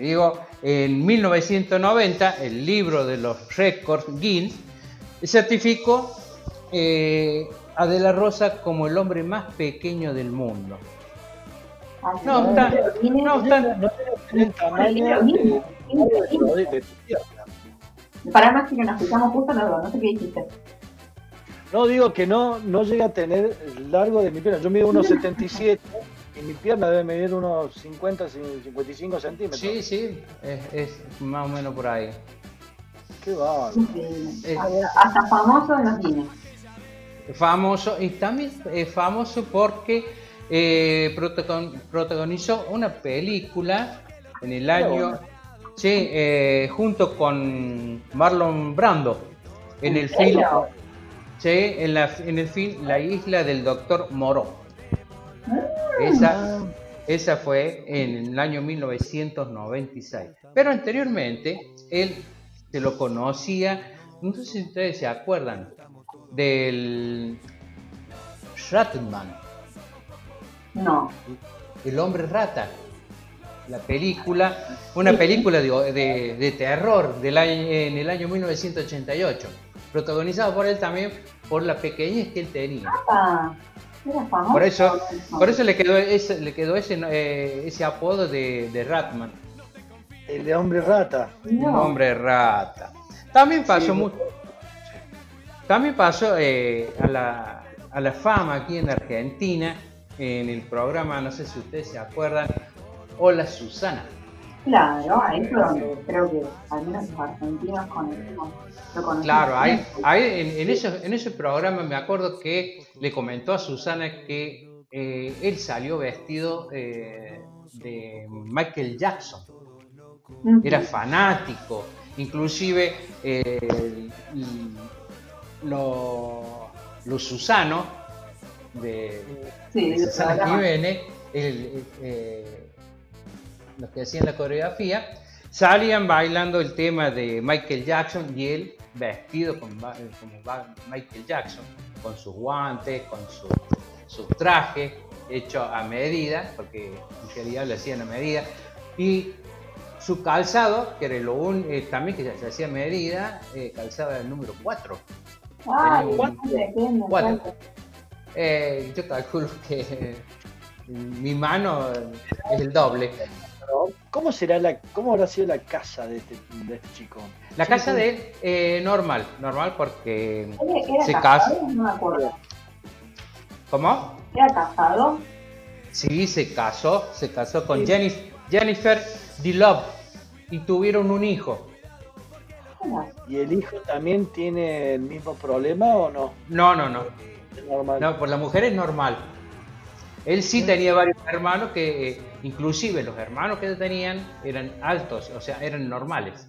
digo, en 1990 el libro de los récords Guinness certificó eh, a De la Rosa como el hombre más pequeño del mundo. No obstante, no obstante, para más que nos fijamos justo dos, no sé qué dijiste. No digo que no, no llega a tener largo de mi pierna. Yo mido unos 77 y mi pierna debe medir unos 50, 55 centímetros. Sí, sí, es, más o menos por ahí. qué bárbaro. Increíble. Hasta famoso en los cines. Famoso, y también es famoso porque eh, protagonizó una película en el año, sí, eh, junto con Marlon Brando, en el film, sí, en, la, en el film La isla del doctor Moro. Ah. Esa, esa fue en el año 1996. Pero anteriormente él se lo conocía, no sé si ustedes se acuerdan, del Ratman. No. El hombre rata. La película, una película de, de, terror del en el año 1988, protagonizado por él también por la pequeñez que él tenía. Por eso, por eso le quedó ese, le quedó ese, eh, ese apodo de, Ratman. El de hombre rata. El hombre rata. También pasó mucho. También pasó eh, a, la, a la fama aquí en Argentina en el programa, no sé si ustedes se acuerdan, Hola Susana. Claro, ahí fue donde creo que al menos los argentinos conocemos. Claro, ahí, ahí en, ese, en ese programa me acuerdo que le comentó a Susana que eh, él salió vestido eh, de Michael Jackson. Era fanático. Inclusive eh, lo, lo Susano de, sí, Susana Jiménez, los que hacían la coreografía, salían bailando el tema de Michael Jackson y él vestido como, Michael Jackson, con sus guantes, con su, su traje hecho a medida, porque en realidad lo hacían a medida, y su calzado, que era lo un, eh, también que se hacía a medida, eh, calzado del número 4. Ah, eh, yo calculo que mi mano es el doble. ¿Cómo será la, cómo habrá sido la casa de este, de este chico? La casa de él, eh, normal, normal porque se casó. No me acuerdo. ¿Cómo? ¿Era casado? Sí, se casó, se casó con Jennifer, Jennifer D. y tuvieron un hijo. ¿Y el hijo también tiene el mismo problema o no? No, no, no. normal. No, por la mujer es normal. Él sí tenía varios hermanos que, eh, inclusive los hermanos que tenían eran altos, o sea, eran normales.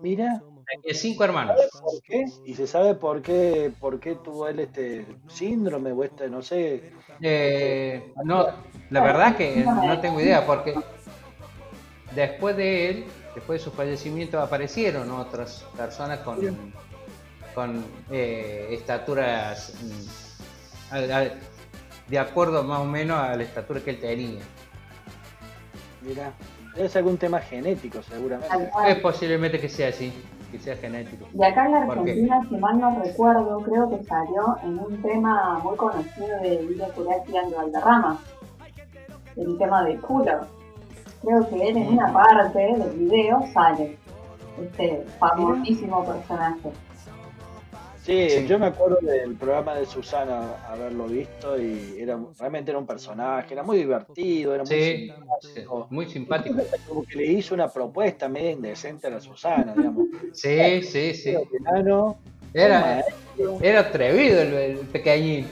Mira. Tenía cinco hermanos. ¿Por qué? ¿Y se sabe por qué, por qué tuvo él este síndrome o este, no sé? Eh, no, la verdad que no tengo idea, porque después de él, después de su fallecimiento, aparecieron otras personas con, con eh, estaturas mm, de acuerdo más o menos a la estatura que él tenía. Mira, ser algún tema genético seguramente. Es posiblemente que sea así, que sea genético. Y acá en la Argentina, si mal no recuerdo, creo que salió en un tema muy conocido de Villa Curati y Valderrama, el tema de culo. Creo que él en una parte del video sale, este famosísimo personaje. Sí, yo me acuerdo del programa de Susana haberlo visto y era realmente era un personaje, era muy divertido, era muy simpático. Muy simpático. Como que le hizo una propuesta media indecente a la Susana, digamos. Sí, sí, sí. Era, era atrevido el, pequeñín.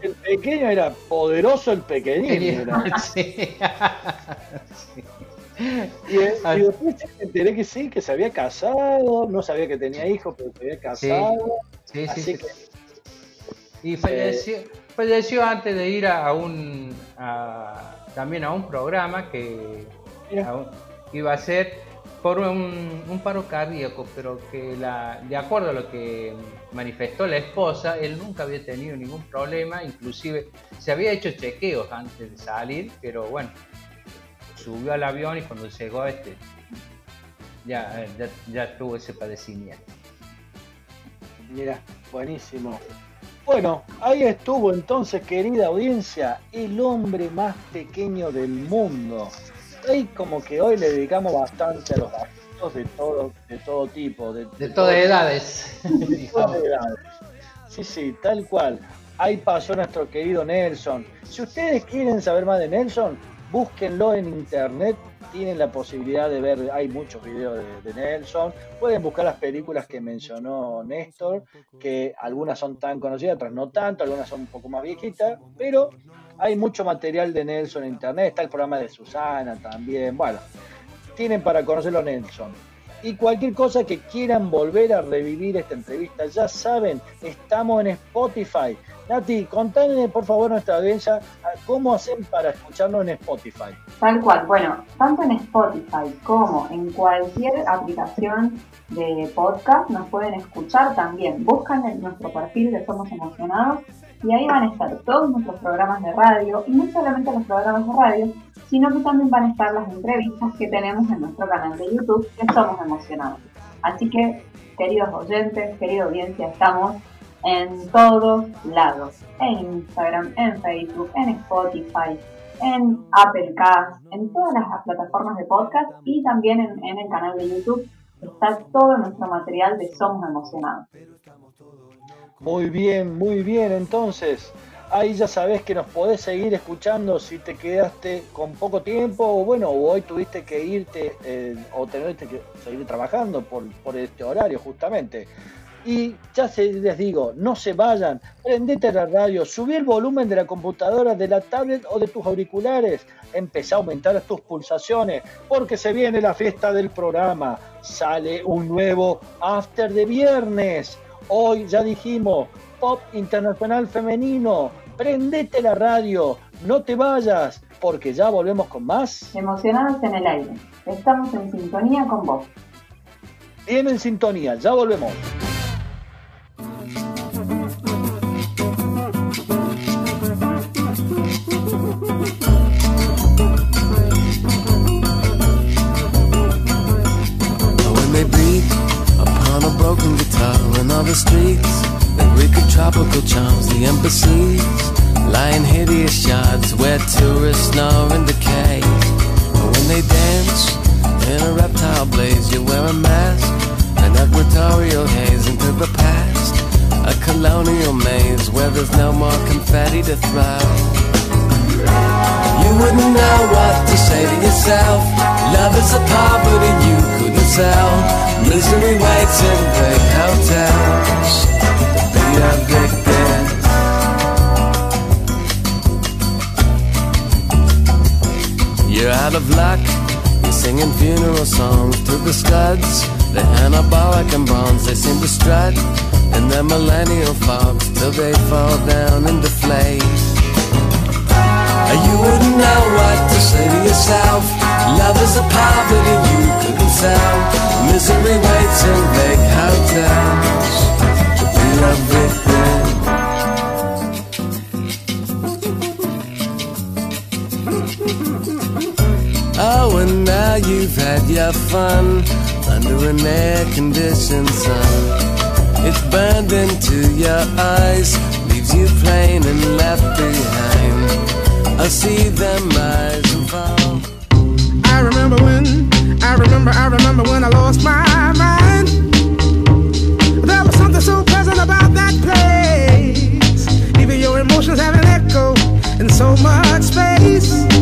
El pequeño era poderoso el pequeñín. sí. Y, después me enteré que sí, que se había casado, no sabía que tenía hijos, pero se había casado. Sí, sí, sí. y falleció, falleció antes de ir a, un también a un programa que iba a ser por un, paro cardíaco, pero que la, de acuerdo a lo que manifestó la esposa, él nunca había tenido ningún problema, inclusive se había hecho chequeos antes de salir, pero bueno, subió al avión y cuando llegó este ya, ya, tuvo ese padecimiento. Mira, buenísimo. Bueno, ahí estuvo entonces, querida audiencia, el hombre más pequeño del mundo. Y como que hoy le dedicamos bastante a los gatitos de todo, de todo tipo. De, de, todas edades. De todas edades. Sí, sí, tal cual. Ahí pasó nuestro querido Nelson. Si ustedes quieren saber más de Nelson, búsquenlo en internet, tienen la posibilidad de ver, hay muchos videos de, Nelson, pueden buscar las películas que mencionó Néstor, que algunas son tan conocidas, otras no tanto, algunas son un poco más viejitas, pero hay mucho material de Nelson en internet, está el programa de Susana también, bueno, tienen para conocerlo Nelson. Y cualquier cosa que quieran volver a revivir esta entrevista, ya saben, estamos en Spotify. Nati, contame por favor a nuestra audiencia cómo hacen para escucharnos en Spotify. Tal cual, bueno, tanto en Spotify como en cualquier aplicación de podcast nos pueden escuchar también. Buscan nuestro perfil de Somos Emocionados y ahí van a estar todos nuestros programas de radio y no solamente los programas de radio, sino que también van a estar las entrevistas que tenemos en nuestro canal de YouTube, que somos emocionados. Así que, queridos oyentes, querida audiencia, estamos en todos lados, en Instagram, en Facebook, en Spotify, en Apple Cast, en todas las plataformas de podcast y también en, en el canal de YouTube está todo nuestro material de Somos Emocionados. Muy bien, muy bien. Entonces, ahí ya sabes que nos podés seguir escuchando si te quedaste con poco tiempo o bueno, hoy tuviste que irte eh, o tenerte que seguir trabajando por, por este horario justamente. Y ya se, les digo, no se vayan, prendete la radio, subí el volumen de la computadora, de la tablet o de tus auriculares, empezá a aumentar tus pulsaciones, porque se viene la fiesta del programa, sale un nuevo After de viernes. Hoy ya dijimos, Pop Internacional Femenino, prendete la radio, no te vayas, porque ya volvemos con más. Emocionados en el aire, estamos en sintonía con vos. Bien en sintonía, ya volvemos. broken guitar and all the streets That wicked tropical charms the embassies. Lying hideous shards where tourists snore and decay. But when they dance in a reptile blaze You wear a mask, an equatorial haze into the past. A colonial maze where there's no more confetti to throw. You wouldn't know what to say to yourself. Love is a poverty you couldn't sell Misery waits in big hotels to be evicted. You're out of luck. You're singing funeral songs to the scuds. They're anabolic and bronze. They seem to strut in their millennial fogs till they fall down and deflate. You wouldn't know what to say to yourself. Love is a poverty you couldn't sell. Misery waits in big hotels be evicted. Oh, and now you've had your fun under an air-conditioned sun. It's burned into your eyes, leaves you plain and left behind. I see them rise and fall. I remember when, I remember, I remember when I lost my mind. There was something so pleasant about that place. Even your emotions have an echo in so much space.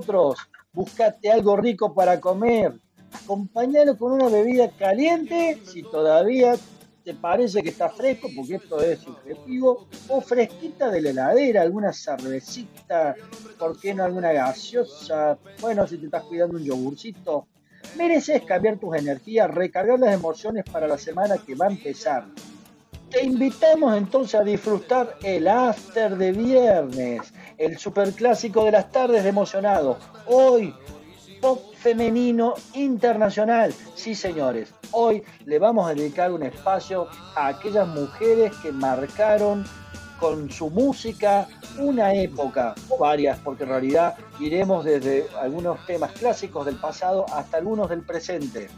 Nosotros. Buscate algo rico para comer. Acompañalo con una bebida caliente si todavía te parece que está fresco, porque esto es subjetivo, o fresquita de la heladera, alguna cervecita, ¿por qué no alguna gaseosa? Bueno, si te estás cuidando un yogurcito. Mereces cambiar tus energías, recargar las emociones para la semana que va a empezar. Te invitamos entonces a disfrutar el after de viernes, el superclásico de las tardes de emocionado. Hoy, pop femenino internacional. Sí, señores, hoy le vamos a dedicar un espacio a aquellas mujeres que marcaron con su música una época, o varias, porque en realidad iremos desde algunos temas clásicos del pasado hasta algunos del presente.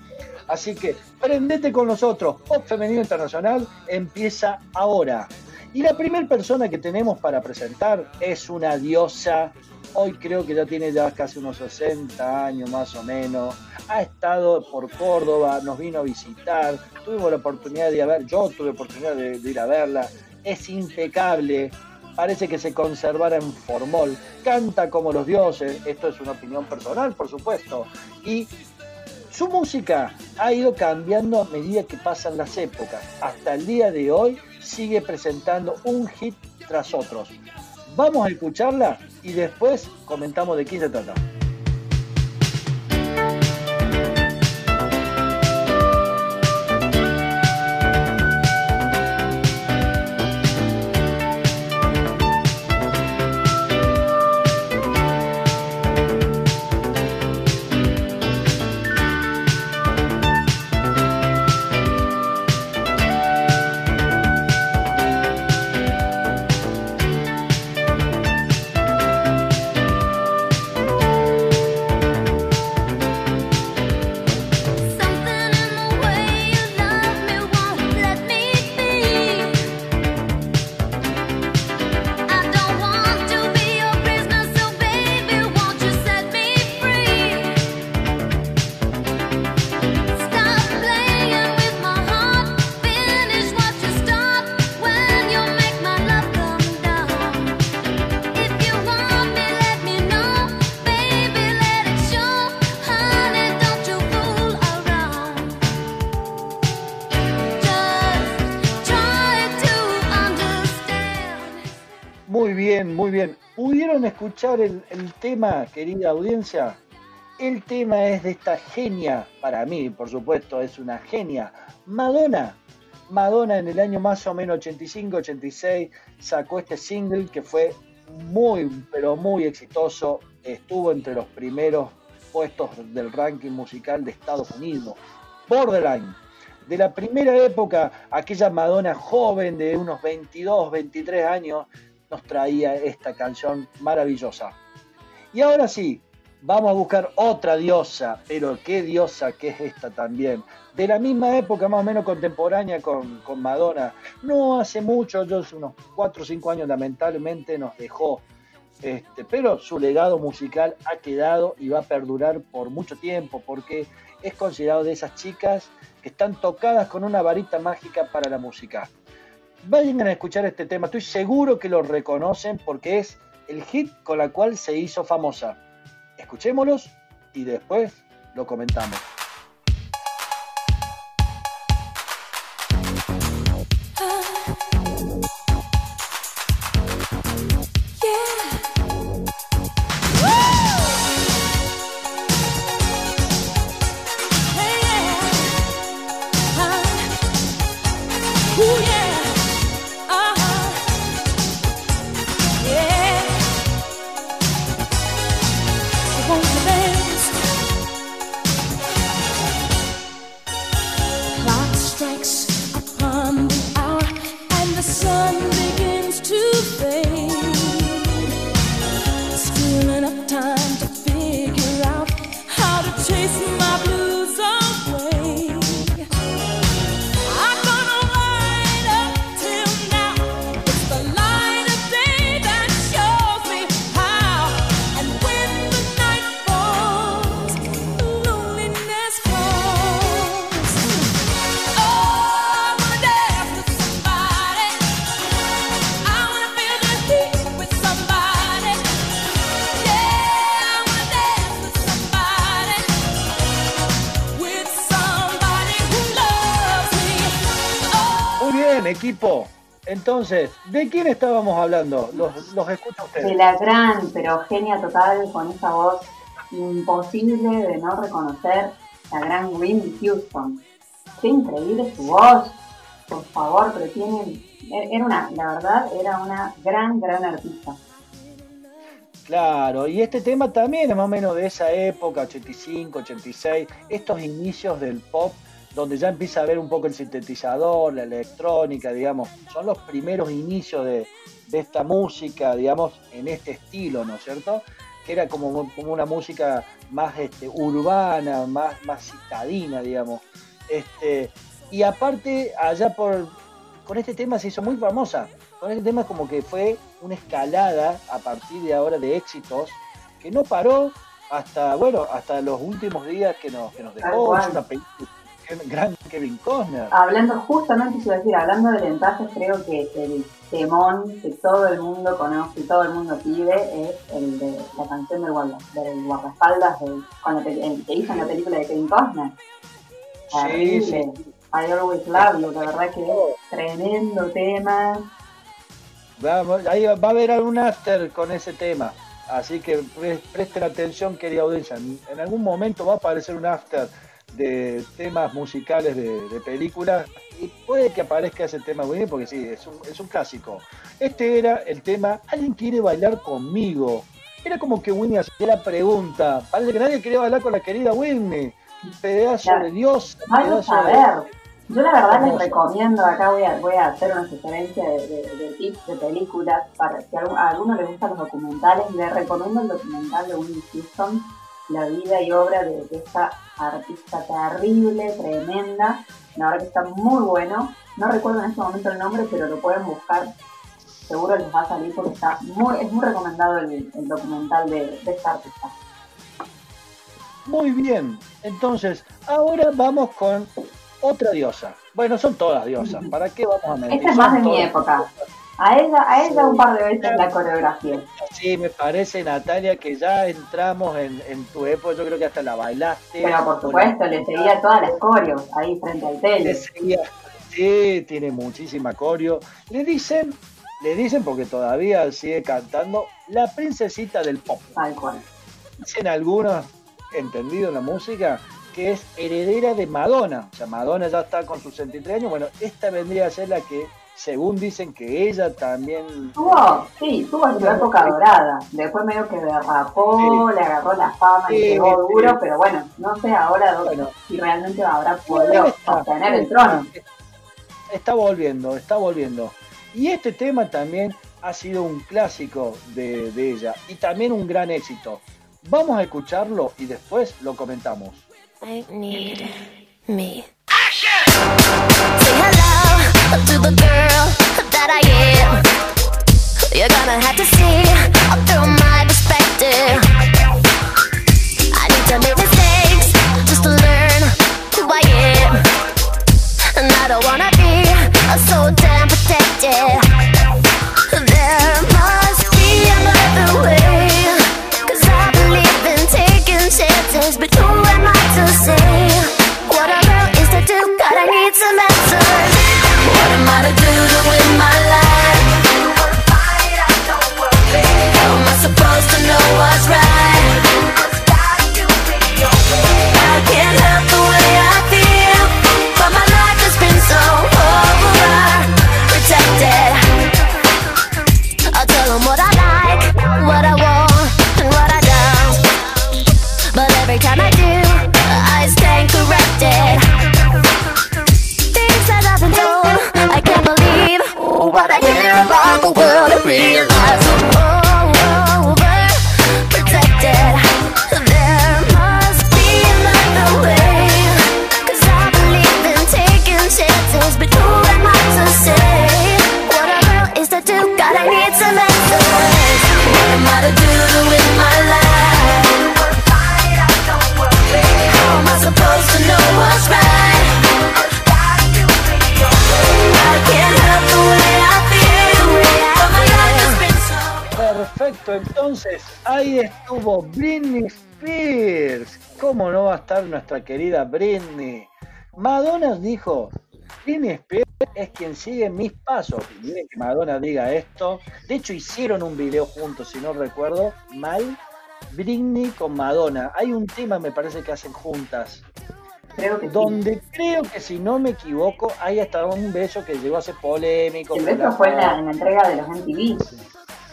Así que prendete con nosotros, Pop Femenino Internacional empieza ahora. Y la primera persona que tenemos para presentar es una diosa Hoy creo que ya tiene ya casi unos 60 años más o menos. Ha estado por Córdoba, nos vino a visitar. Tuvimos la oportunidad de ir a ver, yo tuve la oportunidad de, ir a verla. Es impecable. Parece que se conservara en formol. Canta como los dioses. Esto es una opinión personal, por supuesto. Y su música ha ido cambiando a medida que pasan las épocas. Hasta el día de hoy sigue presentando un hit tras otros. Vamos a escucharla y después comentamos de quién se trata. Escuchar el, tema, querida audiencia? El tema es de esta genia, para mí, por supuesto, es una genia, Madonna. Madonna en el año más o menos 85-86 sacó este single que fue muy, pero muy exitoso. Estuvo entre los primeros puestos del ranking musical de Estados Unidos. Borderline. De la primera época, aquella Madonna joven de unos 22, 23 años, nos traía esta canción maravillosa. Y ahora sí, vamos a buscar otra diosa, pero qué diosa que es esta también. De la misma época, más o menos contemporánea con, Madonna. No hace mucho, yo hace unos 4 o 5 años lamentablemente nos dejó. Este, pero su legado musical ha quedado y va a perdurar por mucho tiempo, porque es considerado de esas chicas que están tocadas con una varita mágica para la música. Vayan a escuchar este tema, estoy seguro que lo reconocen porque es el hit con la cual se hizo famosa. Escuchémoslos y después lo comentamos. Entonces, ¿de quién estábamos hablando? Los, los escucho a ustedes. De la gran, pero genia total, con esa voz imposible de no reconocer, la gran Whitney Houston. Qué increíble su voz, por favor, pero tiene, era una, la verdad, era una gran, gran artista. Claro, y este tema también es más o menos de esa época, 85, 86, estos inicios del pop, donde ya empieza a ver un poco el sintetizador, la electrónica, digamos, son los primeros inicios de, de esta música, digamos, en este estilo, ¿no es cierto? Que era como, como una música más este, urbana, más, más citadina, digamos. Este, y aparte, allá por, con este tema se hizo muy famosa. Con este tema como que fue una escalada a partir de ahora de éxitos que no paró hasta, bueno, hasta los últimos días que nos, que nos dejó. Es una película gran Kevin Costner. Hablando justamente, iba a decir, hablando de ventajas, creo que el temón que todo el mundo conoce y todo el mundo pide es el de la canción del, guarda, del guardaespaldas de, la, el que hizo en la película de Kevin Costner. Sí, sí. I Always Love You, la verdad que es tremendo tema. Vamos, ahí va a haber algún after con ese tema. Así que presten atención, querida audiencia. En algún momento va a aparecer un after de temas musicales de, de películas y puede que aparezca ese tema muy bien porque sí, es un, es un clásico. Este era el tema ¿Alguien quiere bailar conmigo? Era como que Winnie hacía la pregunta. Parece que nadie quería bailar con la querida Winnie. Pedazo de Dios. Vamos pedazo a de- ver. Yo la verdad les recomiendo, acá voy a, voy a hacer una sugerencia de, de- de tips de películas, para si a alguno le gustan los documentales, les recomiendo el documental de Whitney Houston, la vida y obra de, de esta artista terrible, tremenda, la verdad que está muy bueno, no recuerdo en este momento el nombre, pero lo pueden buscar, seguro les va a salir porque está muy, es muy recomendado el, el documental de, de esta artista. Muy bien. Entonces, ahora vamos con otra diosa. Bueno, son todas diosas. ¿Para qué vamos a mentir? Esta es más Son de mi época. A ella, a ella un par de veces la coreografía. Sí, me parece, Natalia, que ya entramos en, en tu época. Yo creo que hasta la bailaste. Pero por supuesto, le seguía todas las coreos ahí frente al Le tele. seguía- Sí, tiene muchísima coreo. Le dicen, le dicen porque todavía sigue cantando, la princesita del pop. Tal cual. Dicen algunos, entendido en la música, que es heredera de Madonna. O sea, Madonna ya está con sus 63 años. Bueno, esta vendría a ser la que, según dicen que ella también... Tuvo, sí, tuvo su época dorada. Después medio que derrapó, le agarró la fama y Sí, pegó sí. duro, pero bueno, no sé ahora do- Bueno. si realmente habrá podido Está- sostener el trono. Está volviendo, está volviendo. Y este tema también ha sido un clásico de, de ella y también un gran éxito. Vamos a escucharlo y después lo comentamos. I need me. Say hello to the girl that I am. You're gonna have to see through my perspective. I need to make mistakes just to learn who I am. And I don't wanna be so damn protected. There must be another way. Cause I believe in taking chances. But who am I to say what a girl is to do? God, I need some supposed to know what's right? light the world appear. Ahí estuvo Britney Spears. ¿Cómo no va a estar nuestra querida Britney? Madonna dijo Britney Spears es quien sigue mis pasos. Y Miren que Madonna diga esto. De hecho, hicieron un video juntos, si no recuerdo mal. Britney con Madonna. Hay un tema, me parece que hacen juntas. Creo que sí. Donde creo que, si no me equivoco, hay hasta un beso que llegó a ser polémico. El beso la- fue en la, en la entrega de los MTV.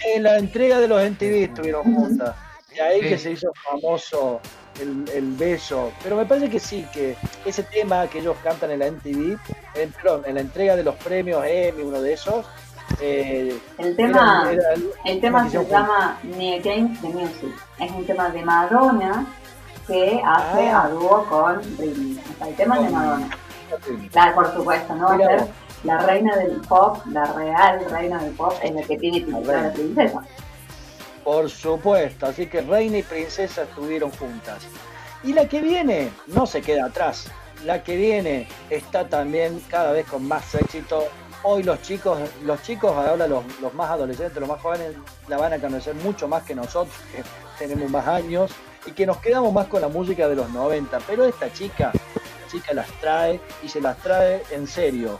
En la entrega de los MTV estuvieron juntas. Y ahí Sí. que se hizo famoso el, el beso. Pero me parece que sí, que ese tema que ellos cantan en la MTV, en, perdón, en la entrega de los premios Emmy, uno de esos. eh, El tema, era- era- el tema se llama Me Against the Music. Es un tema de Madonna que hace Ah. a dúo con Britney. O sea, el tema es de Madonna. Claro, por supuesto, no va a Mira ser. La reina del pop, la real reina del pop, es la que tiene que ser la princesa. Por supuesto, así que Reina y Princesa estuvieron juntas. Y la que viene no se queda atrás. La que viene está también cada vez con más éxito. Hoy los chicos, los chicos ahora los, los más adolescentes, los más jóvenes, la van a conocer mucho más que nosotros, que tenemos más años y que nos quedamos más con la música de los 90. Pero esta chica, chica las trae y se las trae en serio.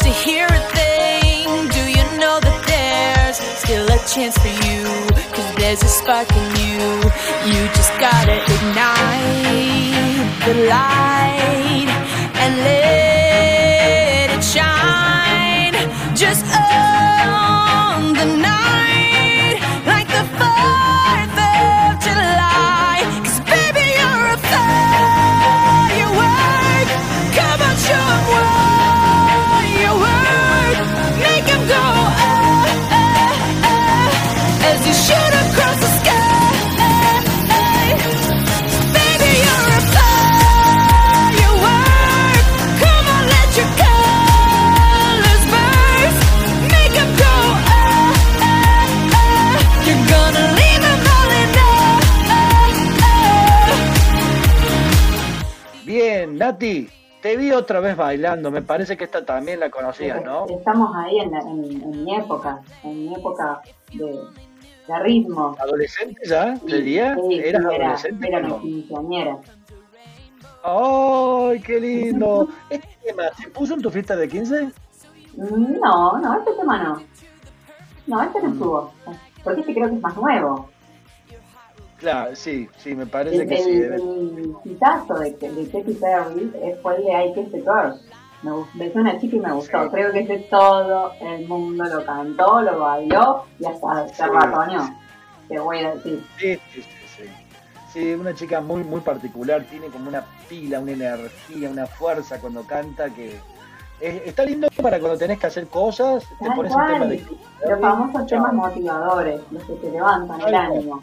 to hear a thing? Do you know that there's still a chance for you? Cause there's a spark in you. You just gotta ignite the light Nati, te vi otra vez bailando. Me parece que esta también la conocías, ¿no? Estamos ahí en, la- en- en mi época, en mi época de, de ritmo. ¿Adolescente ya? ¿Sería? Sí, ¿Eras sí, era, adolescente? era no? quinceañera. ¡Ay, qué lindo! ¿Este tema se puso en tu fiesta de 15? No, no, este tema no. No, este Mm. no estuvo. Porque este creo que es más nuevo. Claro, sí, sí, me parece El, que sí. el, debe- el hitazo de, de Perry eh, fue el de the Girl. Me besé una chica y me gustó. Sí. Creo que ese todo el mundo lo cantó, lo bailó y hasta se ratoneó. Te voy a decir. Sí, sí, sí, sí. Una chica muy, muy particular, tiene como una pila, una energía, una fuerza cuando canta que es- está lindo para cuando tenés que hacer cosas, te pones un tema cual. de Los famosos temas motivadores, los que te levantan el cual.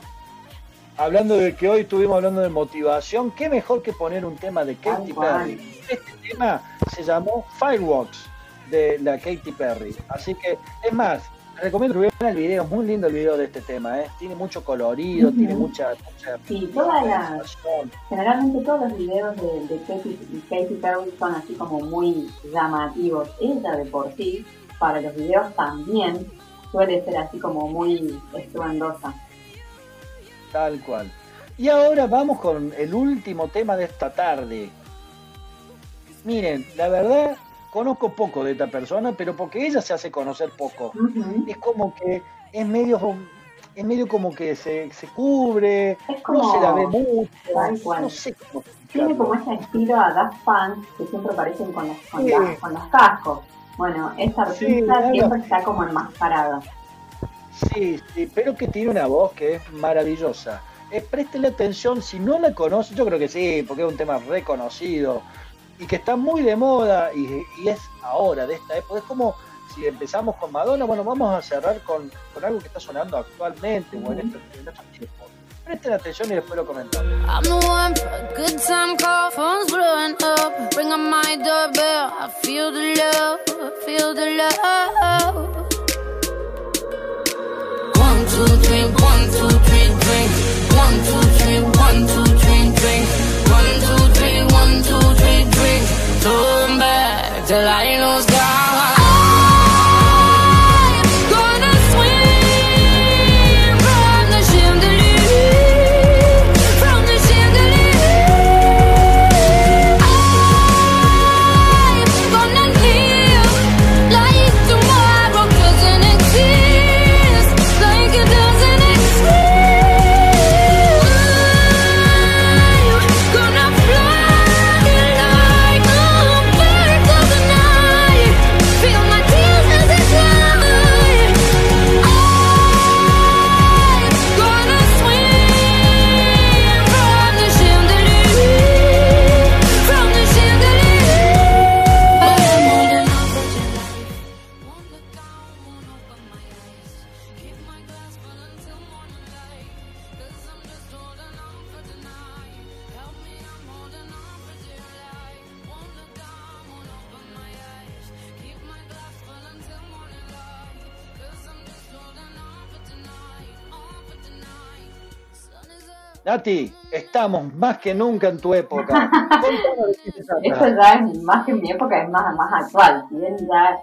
Hablando de que hoy estuvimos hablando de motivación, qué mejor que poner un tema de Katy. Perry. Este tema se llamó Fireworks de la Katy Perry. Así que, es más, recomiendo que vean el video, es muy lindo el video de este tema, ¿eh? tiene mucho colorido, tiene mucha, mucha Sí, todas las, generalmente todos los videos de, de Katy, Katy Perry son así como muy llamativos. Ella de por sí, para los videos también, suele ser así como muy estruendosa. Tal cual. Y ahora vamos con el último tema de esta tarde. Miren, la verdad, conozco poco de esta persona, pero porque ella se hace conocer poco. Es como que es medio, es medio como que se, se cubre, como- no se la ve mucho, Tal cual. no sé cómo Tiene como ese estilo a Daft Punk que siempre aparecen con los, con Sí. las- con los cascos. Bueno, esta artista siempre está como enmascarada. Sí, sí, pero que tiene una voz que es maravillosa. Eh, préstele atención, si no la conoce, yo creo que sí, porque es un tema reconocido y que está muy de moda y, y es ahora, de esta época. Es como si empezamos con Madonna, bueno, vamos a cerrar con, con algo que está sonando actualmente o en estos, en estos tiempos. Presten atención y después lo comentamos. I'm the one for a good time call, phone's blowing up. Ring on my doorbell, I feel the love, I feel the love. Two, three, one, two, three, drink. One, two, three, one, two, three, drink. One, two, three, one, two, three, drink. Turn back till I lose God. Nati, estamos más que nunca en tu época. Esto ya es más que en mi época, es más, más actual. Si bien ya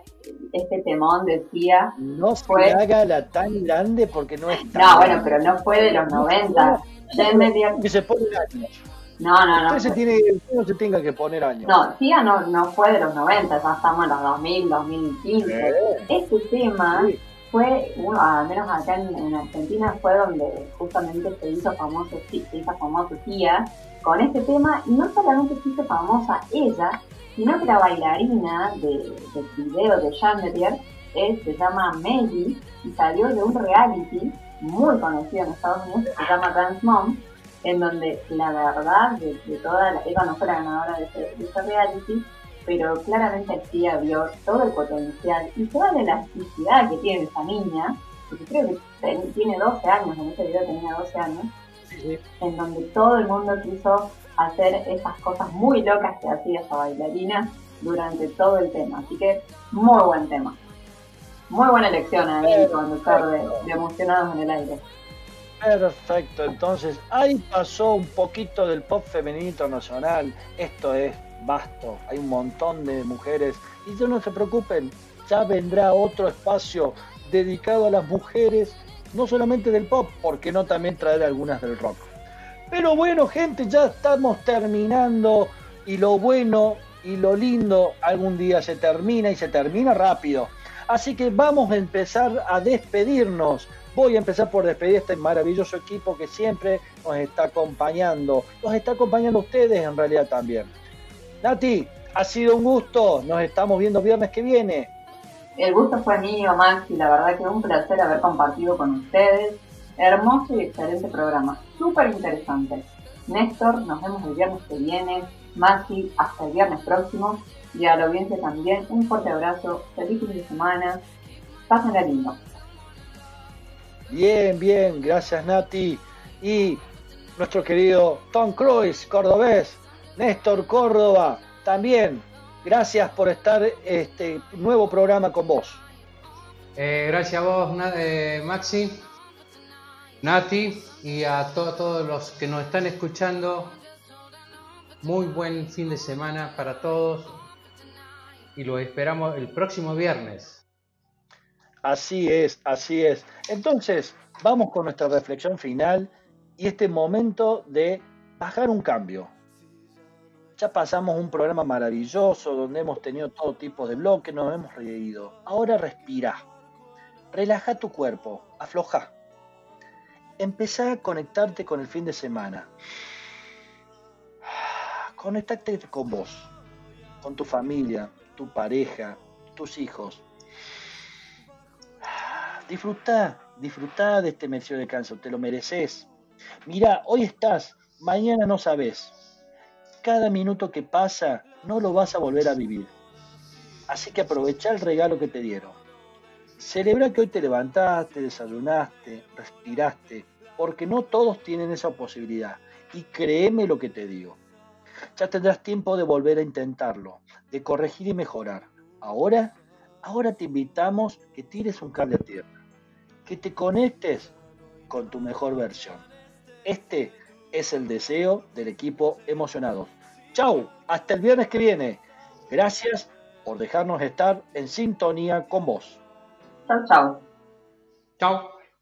este temón decía. No se haga la tan grande porque no es tan No, bueno, pero no fue de los 90. Ya en medio. Que se pone años. No, no, no. Usted se tiene, no se tenga que poner años. No, Tía no, no fue de los 90, ya estamos en los 2000, 2015. Este tema fue, uno, al menos acá en, en Argentina, fue donde justamente se hizo famoso, se hizo famoso Tía con este tema. Y no solamente se hizo famosa ella, sino que la bailarina de, del video de Chandelier es, se llama Maggie y salió de un reality muy conocido en Estados Unidos que se llama Dance Mom, en donde la verdad de, de toda la, ella no fue la ganadora de ese, de ese reality, pero claramente Tía vio todo el potencial y toda la elasticidad que tiene esa niña, porque creo que ten- tiene 12 años, en ese video tenía 12 años, en donde todo el mundo quiso hacer esas cosas muy locas que hacía esa bailarina durante todo el tema. Así que muy buen tema. Muy buena elección ahí, conductor de, de Emocionados en el Aire. Perfecto, entonces ahí pasó un poquito del pop femenino internacional. Esto es vasto, hay un montón de mujeres. Y ya no se preocupen, ya vendrá otro espacio dedicado a las mujeres, no solamente del pop, porque no también traer algunas del rock. Pero bueno, gente, ya estamos terminando y lo bueno y lo lindo algún día se termina y se termina rápido. Así que vamos a empezar a despedirnos. Voy a empezar por despedir a este maravilloso equipo que siempre nos está acompañando. Nos está acompañando ustedes en realidad también. Nati, ha sido un gusto. Nos estamos viendo viernes que viene. El gusto fue mío, Maxi. La verdad que un placer haber compartido con ustedes. Hermoso y excelente programa. Súper interesante. Néstor, nos vemos el viernes que viene. Maxi, hasta el viernes próximo. Y a la audiencia también, un fuerte abrazo. Feliz fin de semana. Pásenla lindo. Bien, bien, gracias Nati. Y nuestro querido Tom Cruise, cordobés, Néstor Córdoba, también. Gracias por estar este nuevo programa con vos. Eh, gracias a vos, eh, Maxi, Nati, y a to- todos los que nos están escuchando. Muy buen fin de semana para todos y lo esperamos el próximo viernes. Así es, así es. Entonces, vamos con nuestra reflexión final y este momento de bajar un cambio. Ya pasamos un programa maravilloso donde hemos tenido todo tipo de bloques, nos hemos reído. Ahora respira. Relaja tu cuerpo, afloja. Empezá a conectarte con el fin de semana. Conectate con vos, con tu familia, tu pareja, tus hijos. Disfruta, disfruta de este mes de descanso, te lo mereces. Mira, hoy estás, mañana no sabes. Cada minuto que pasa no lo vas a volver a vivir. Así que aprovecha el regalo que te dieron. Celebra que hoy te levantaste, desayunaste, respiraste, porque no todos tienen esa posibilidad. Y créeme lo que te digo. Ya tendrás tiempo de volver a intentarlo, de corregir y mejorar. Ahora, ahora te invitamos que tires un cable a tierra, que te conectes con tu mejor versión. Este es el deseo del equipo emocionado. Chau, hasta el viernes que viene. Gracias por dejarnos estar en sintonía con vos. Chau, chau. Chao.